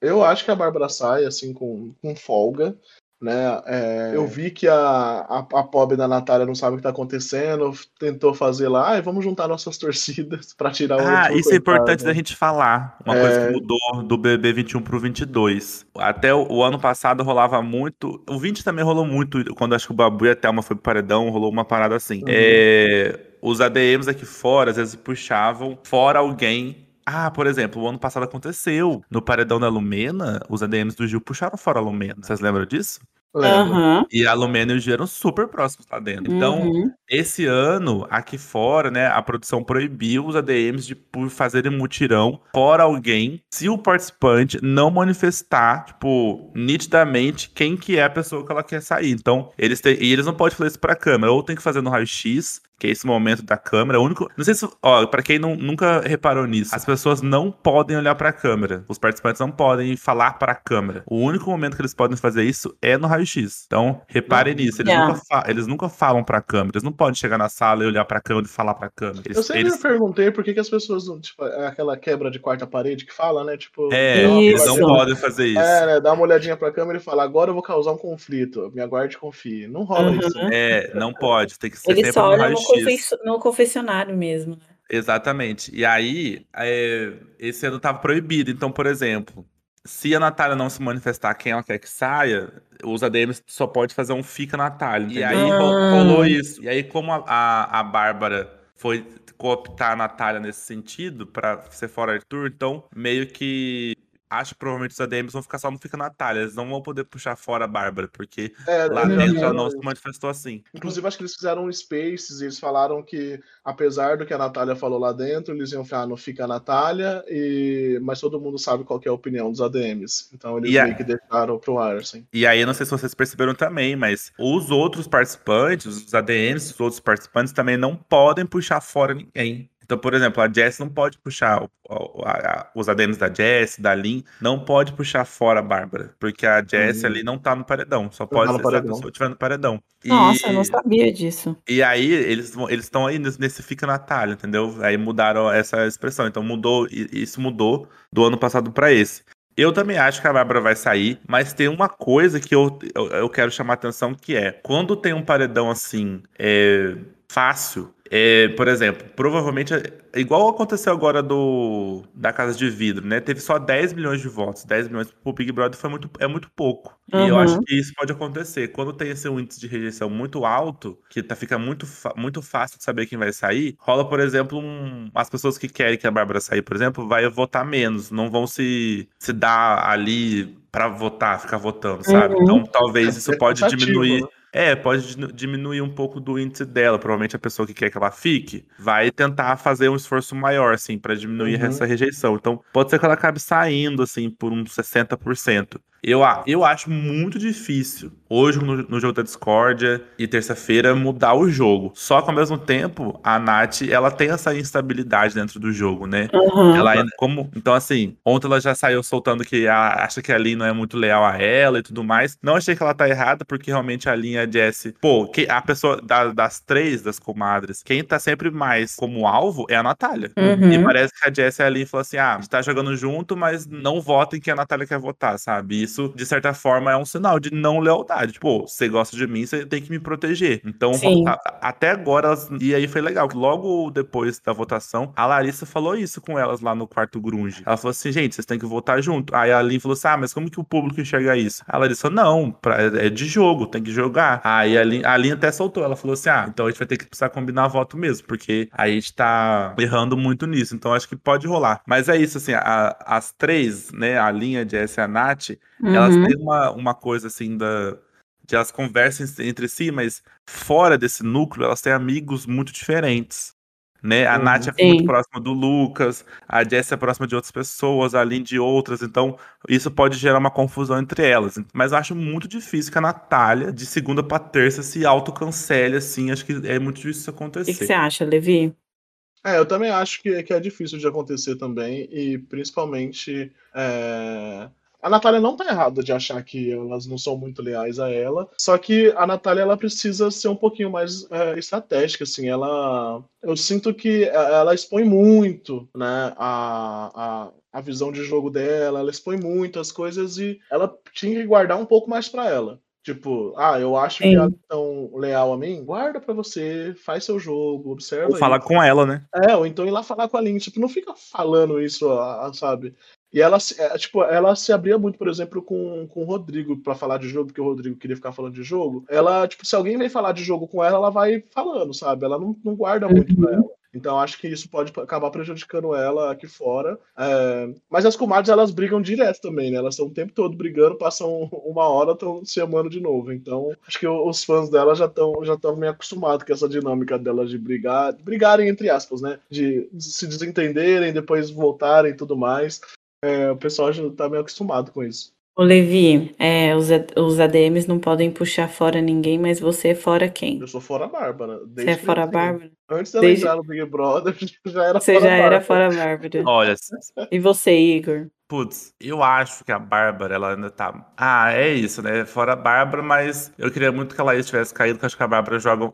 Eu acho que a Bárbara sai, assim, com, com folga. Né? É, eu vi que a, a, a pobre da Natália não sabe o que tá acontecendo, tentou fazer lá, "Ai, vamos juntar nossas torcidas pra tirar o Ah, isso é importante coitado." da gente falar. Uma É. coisa que mudou do BB 21 pro 22. Até o, o ano passado rolava muito. O 20 também rolou muito. Quando acho que o Babu e a Thelma foi pro paredão, rolou uma parada assim. Uhum. É, os ADMs aqui fora, às vezes puxavam fora alguém. Ah, por exemplo, o ano passado aconteceu. No paredão da Lumena, os ADMs do Gil puxaram fora a Lumena. Vocês lembram disso? Aham. E a Lumena e o G eram super próximos lá dentro. Então, Uhum. esse ano, aqui fora, né, a produção proibiu os ADMs de fazerem mutirão por alguém se o participante não manifestar, tipo, nitidamente quem que é a pessoa que ela quer sair. Então, eles têm, e eles não podem fazer isso pra câmera, ou tem que fazer no raio-x, que é esse momento da câmera. O único, não sei se, ó, para quem não, nunca reparou nisso, as pessoas não podem olhar pra câmera. Os participantes não podem falar para a câmera. O único momento que eles podem fazer isso é no raio-x. Então, reparem nisso, eles, Yeah. nunca eles nunca falam pra câmera. Eles não podem chegar na sala e olhar pra câmera e falar pra câmera. Eles, Eu sempre eles- perguntei por que, que as pessoas não. Tipo, é aquela quebra de quarta parede que fala, né? Tipo. é, uma eles não podem fazer isso. É, né? Dá uma olhadinha pra câmera e fala, agora eu vou causar um conflito. Me aguarde e confie. Não rola Uhum. isso. né? É, não pode, tem que ser Eles sempre no, raio-x. Confesso- no confessionário mesmo. né? Exatamente. E aí, é, esse ano tava proibido. Então, por exemplo, se a Natália não se manifestar quem ela quer que saia, os ADMs só pode fazer um fica Natália. E aí Ah. ro- rolou isso. E aí, como a, a, a Bárbara foi cooptar a Natália nesse sentido, pra ser fora Arthur, então meio que. Acho que provavelmente os ADMs vão ficar só no Fica Natália. Eles não vão poder puxar fora a Bárbara, porque É, lá já dentro ela falo não se manifestou assim. Inclusive, acho que eles fizeram um Spaces e eles falaram que, apesar do que a Natália falou lá dentro, eles iam ficar no Fica Natália, e... mas todo mundo sabe qual é a opinião dos ADMs. Então eles E a- meio que deixaram pro ar, assim. E aí, eu não sei se vocês perceberam também, mas os outros participantes, os ADMs, os outros participantes também não podem puxar fora ninguém. Então, por exemplo, a Jess não pode puxar o- o- a- a- os ADMs da Jess, da Lin, não pode puxar fora a Bárbara, porque a Jess Hum. ali não tá no paredão, só tá pode ser se a paredão. pessoa estiver no paredão. E- Nossa, eu não sabia disso. e aí, eles estão aí nesse, Fica Natália, entendeu? Aí mudaram essa expressão. Então, mudou, e- isso mudou do ano passado pra esse. Eu também acho que a Bárbara vai sair, mas tem uma coisa que eu, eu, eu quero chamar a atenção, que é, quando tem um paredão assim, é, fácil, é, por exemplo, provavelmente, é igual aconteceu agora do da Casa de Vidro, né? Teve só 10 milhões de votos. 10 milhões pro Big Brother foi muito, é muito pouco. E eu Uhum. acho que isso pode acontecer. Quando tem esse índice de rejeição muito alto, que tá, fica muito, muito fácil de saber quem vai sair, rola, por exemplo, um, as pessoas que querem que a Bárbara sair, por exemplo, vai votar menos. Não vão se, se dar ali pra votar, ficar votando, sabe? Uhum. Então talvez isso É pode diminuir. É, pode diminuir um pouco do índice dela. Provavelmente a pessoa que quer que ela fique vai tentar fazer um esforço maior, assim, pra diminuir Uhum. essa rejeição. Então, pode ser que ela acabe saindo, assim, por uns 60%. Eu, eu acho muito difícil, hoje no, no jogo da discórdia e terça-feira, mudar o jogo. Só que ao mesmo tempo, a Nath, ela tem essa instabilidade dentro do jogo, né? Uhum. Ela ainda, como, então assim, ontem ela já saiu soltando que a- acha que a Lin não é muito leal a ela e tudo mais. Não achei que ela tá errada, porque realmente a Lin e a Jessie, pô, que, a pessoa da- das três, das comadres, quem tá sempre mais como alvo é a Natália. Uhum. E parece que a Jessie e a Lin falou assim: ah, a gente tá jogando junto, mas não votem que a Natália quer votar, sabe? Isso, de certa forma, é um sinal de não lealdade. Tipo, você gosta de mim, você tem que me proteger. Então, a- até agora, elas, e aí foi legal. Logo depois da votação, a Larissa falou isso com elas lá no quarto grunge. Ela falou assim, gente, vocês têm que votar junto. Aí a Lin falou assim, ah, mas como que o público enxerga isso? A Larissa, não, pra- é de jogo, tem que jogar. Aí a Lin, a Lin até soltou, ela falou assim, ah, então a gente vai ter que precisar combinar voto mesmo, porque aí a gente tá errando muito nisso. Então acho que pode rolar. Mas é isso, assim, a- as três, né, a Lin, a Jess e a Nath, elas Uhum. têm uma, uma coisa assim da. De elas conversam entre si, mas fora desse núcleo, elas têm amigos muito diferentes. Né? A Uhum. Nath é muito Sim. próxima do Lucas, a Jess é próxima de outras pessoas, a de outras, então isso pode gerar uma confusão entre elas. Mas eu acho muito difícil que a Natália, de segunda pra terça, se autocancele assim. Acho que é muito difícil isso O que, acontecer. que você acha, Levi? É, eu também acho que, que é difícil de acontecer também, e principalmente é, a Natália não tá errada de achar que elas não são muito leais a ela, só que a Natália ela precisa ser um pouquinho mais é, estratégica, assim, ela eu sinto que ela expõe muito, né, a, a, a visão de jogo dela, ela expõe muito as coisas e ela tinha que guardar um pouco mais pra ela. Tipo, ah, eu acho que Sim. ela é tão leal a mim, guarda pra você, faz seu jogo, observa Ou falar com ela, né? É, ou então ir lá falar com a Lin, tipo, não fica falando isso, sabe? E ela, se- é, tipo, ela se abria muito, por exemplo, com, com o Rodrigo pra falar de jogo, porque o Rodrigo queria ficar falando de jogo. Ela, tipo, se alguém vem falar de jogo com ela, ela vai falando, sabe? Ela não, não guarda muito pra ela. Então acho que isso pode acabar prejudicando ela aqui fora. É... Mas as comadres elas brigam direto também, né? Elas estão o tempo todo brigando, passam uma hora, estão se amando de novo. Então acho que os fãs dela já estão já estão meio acostumados com essa dinâmica delas de brigar, brigarem entre aspas, né? De se desentenderem, depois voltarem e tudo mais. É, o pessoal já tá meio acostumado com isso. Ô Levi, é, os, os ADMs não podem puxar fora ninguém, mas você é fora quem? Eu sou fora a Bárbara. Você é fora a Bárbara? Antes dela desde... entrar no Big Brother, já era você fora já era fora a Bárbara. Olha. E você, Igor? Putz, eu acho que a Bárbara, ela ainda tá. Ah, é isso, né? Fora a Bárbara, mas eu queria muito que a Laís tivesse caído, porque acho que a Bárbara joga,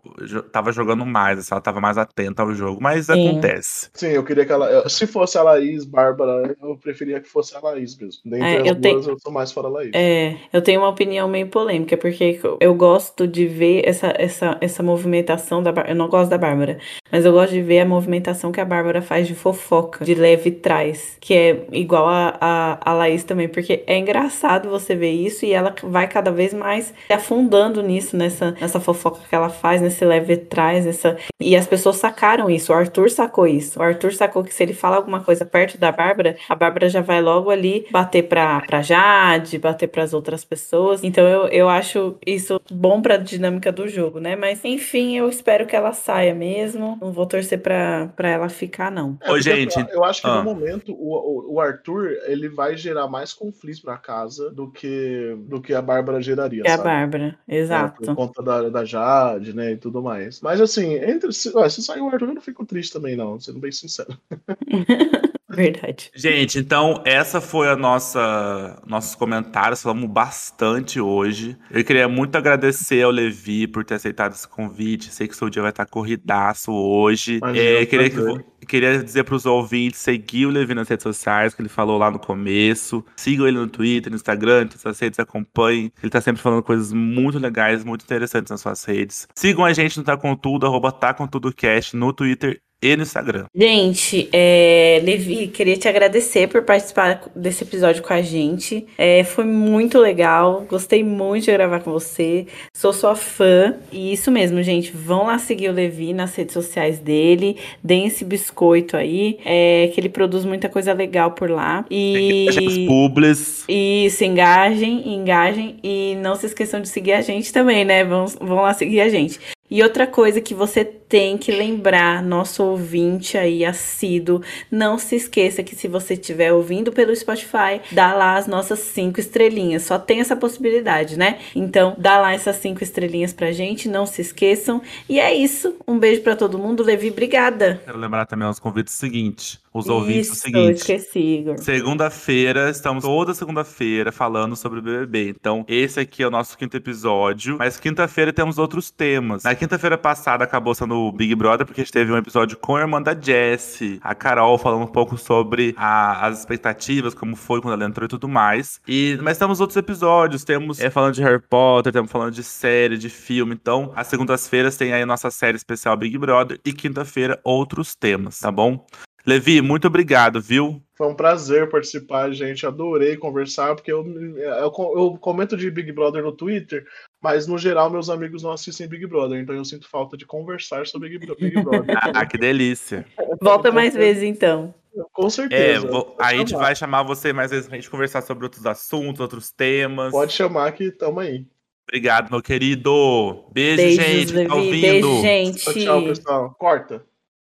tava jogando mais, assim, ela tava mais atenta ao jogo, mas Sim. acontece. Sim, eu queria que ela. Se fosse a Laís, Bárbara, eu preferia que fosse a Laís mesmo. Dentre é, eu as tenho... duas, eu sou mais fora a Laís. É, eu tenho uma opinião meio polêmica, porque eu gosto de ver essa, essa, essa movimentação da Bárbara. Eu não gosto da Bárbara, mas eu gosto de ver a movimentação que a Bárbara faz de fofoca, de leve trás, que é igual a, a, a Laís também, porque é engraçado você ver isso e ela vai cada vez mais se afundando nisso, nessa, nessa fofoca que ela faz, nesse leve trás, nessa... e as pessoas sacaram isso, o Arthur sacou isso. O Arthur sacou que se ele fala alguma coisa perto da Bárbara, a Bárbara já vai logo ali bater pra, pra Jade, bater pras outras pessoas. Então eu, eu acho isso bom pra dinâmica do jogo, né? Mas enfim, eu espero que ela saia mesmo. Não vou torcer pra, pra ela ficar, não. É, Ô, gente. Eu, eu acho que ah. no momento o, o Arthur ele vai gerar mais conflitos pra casa do que, do que a Bárbara geraria. É a Bárbara, exato. É, por conta da, da Jade, né, e tudo mais. Mas assim, entre se, ó, se sair o Arthur, eu não fico triste também, não, sendo bem sincero. Verdade. Gente, então essa foi a nossa nossos comentários, falamos bastante hoje. Eu queria muito agradecer ao Levi por ter aceitado esse convite. Sei que seu dia vai estar corridaço hoje. é, queria, que, queria dizer para os ouvintes seguir o Levi nas redes sociais, que ele falou lá no começo. Sigam ele no Twitter, no Instagram, todas as redes, acompanhem. Ele tá sempre falando coisas muito legais, muito interessantes nas suas redes. Sigam a gente no Tá Com Tudo, arroba Tá Com Tudo Cast, no Twitter e no Instagram. Gente, é, Levi, queria te agradecer por participar desse episódio com a gente. É, foi muito legal, gostei muito de gravar com você. Sou sua fã. E isso mesmo, gente. Vão lá seguir o Levi nas redes sociais dele. Deem esse biscoito aí, é, que ele produz muita coisa legal por lá. E. Publis. Isso, engajem, engajem. E não se esqueçam de seguir a gente também, né? Vão, vão lá seguir a gente. E outra coisa que você tem que lembrar, nosso ouvinte aí assíduo, não se esqueça que se você estiver ouvindo pelo Spotify, dá lá as nossas cinco estrelinhas. Só tem essa possibilidade, né? Então, dá lá essas cinco estrelinhas pra gente, não se esqueçam. E é isso. Um beijo para todo mundo. Levi, obrigada. Quero lembrar também aos convites o seguinte: os Isso, ouvintes o seguinte. esqueci, Igor. Segunda-feira, estamos toda segunda-feira falando sobre o BBB. Então, esse aqui é o nosso quinto episódio. Mas quinta-feira temos outros temas. Na quinta-feira passada acabou sendo o Big Brother, porque a gente teve um episódio com a irmã da Jessie, a Carol, falando um pouco sobre a, as expectativas, como foi quando ela entrou e tudo mais. E, mas temos outros episódios. Temos é, falando de Harry Potter, temos falando de série, de filme. Então, as segundas-feiras tem aí a nossa série especial Big Brother. E quinta-feira, outros temas, tá bom? Levi, muito obrigado, viu? Foi um prazer participar, gente. Adorei conversar, porque eu, eu, eu, comento de Big Brother no Twitter, mas no geral meus amigos não assistem Big Brother, então eu sinto falta de conversar sobre Big, Big Brother. ah, que delícia. Volta mais vezes então. Com certeza. É, vou, a gente vai chamar você mais vezes pra gente conversar sobre outros assuntos, outros temas. Pode chamar que tamo aí. Obrigado, meu querido. Beijo, Beijos, gente. Tá ouvindo? Beijo, gente. Tchau, tchau, pessoal. Corta.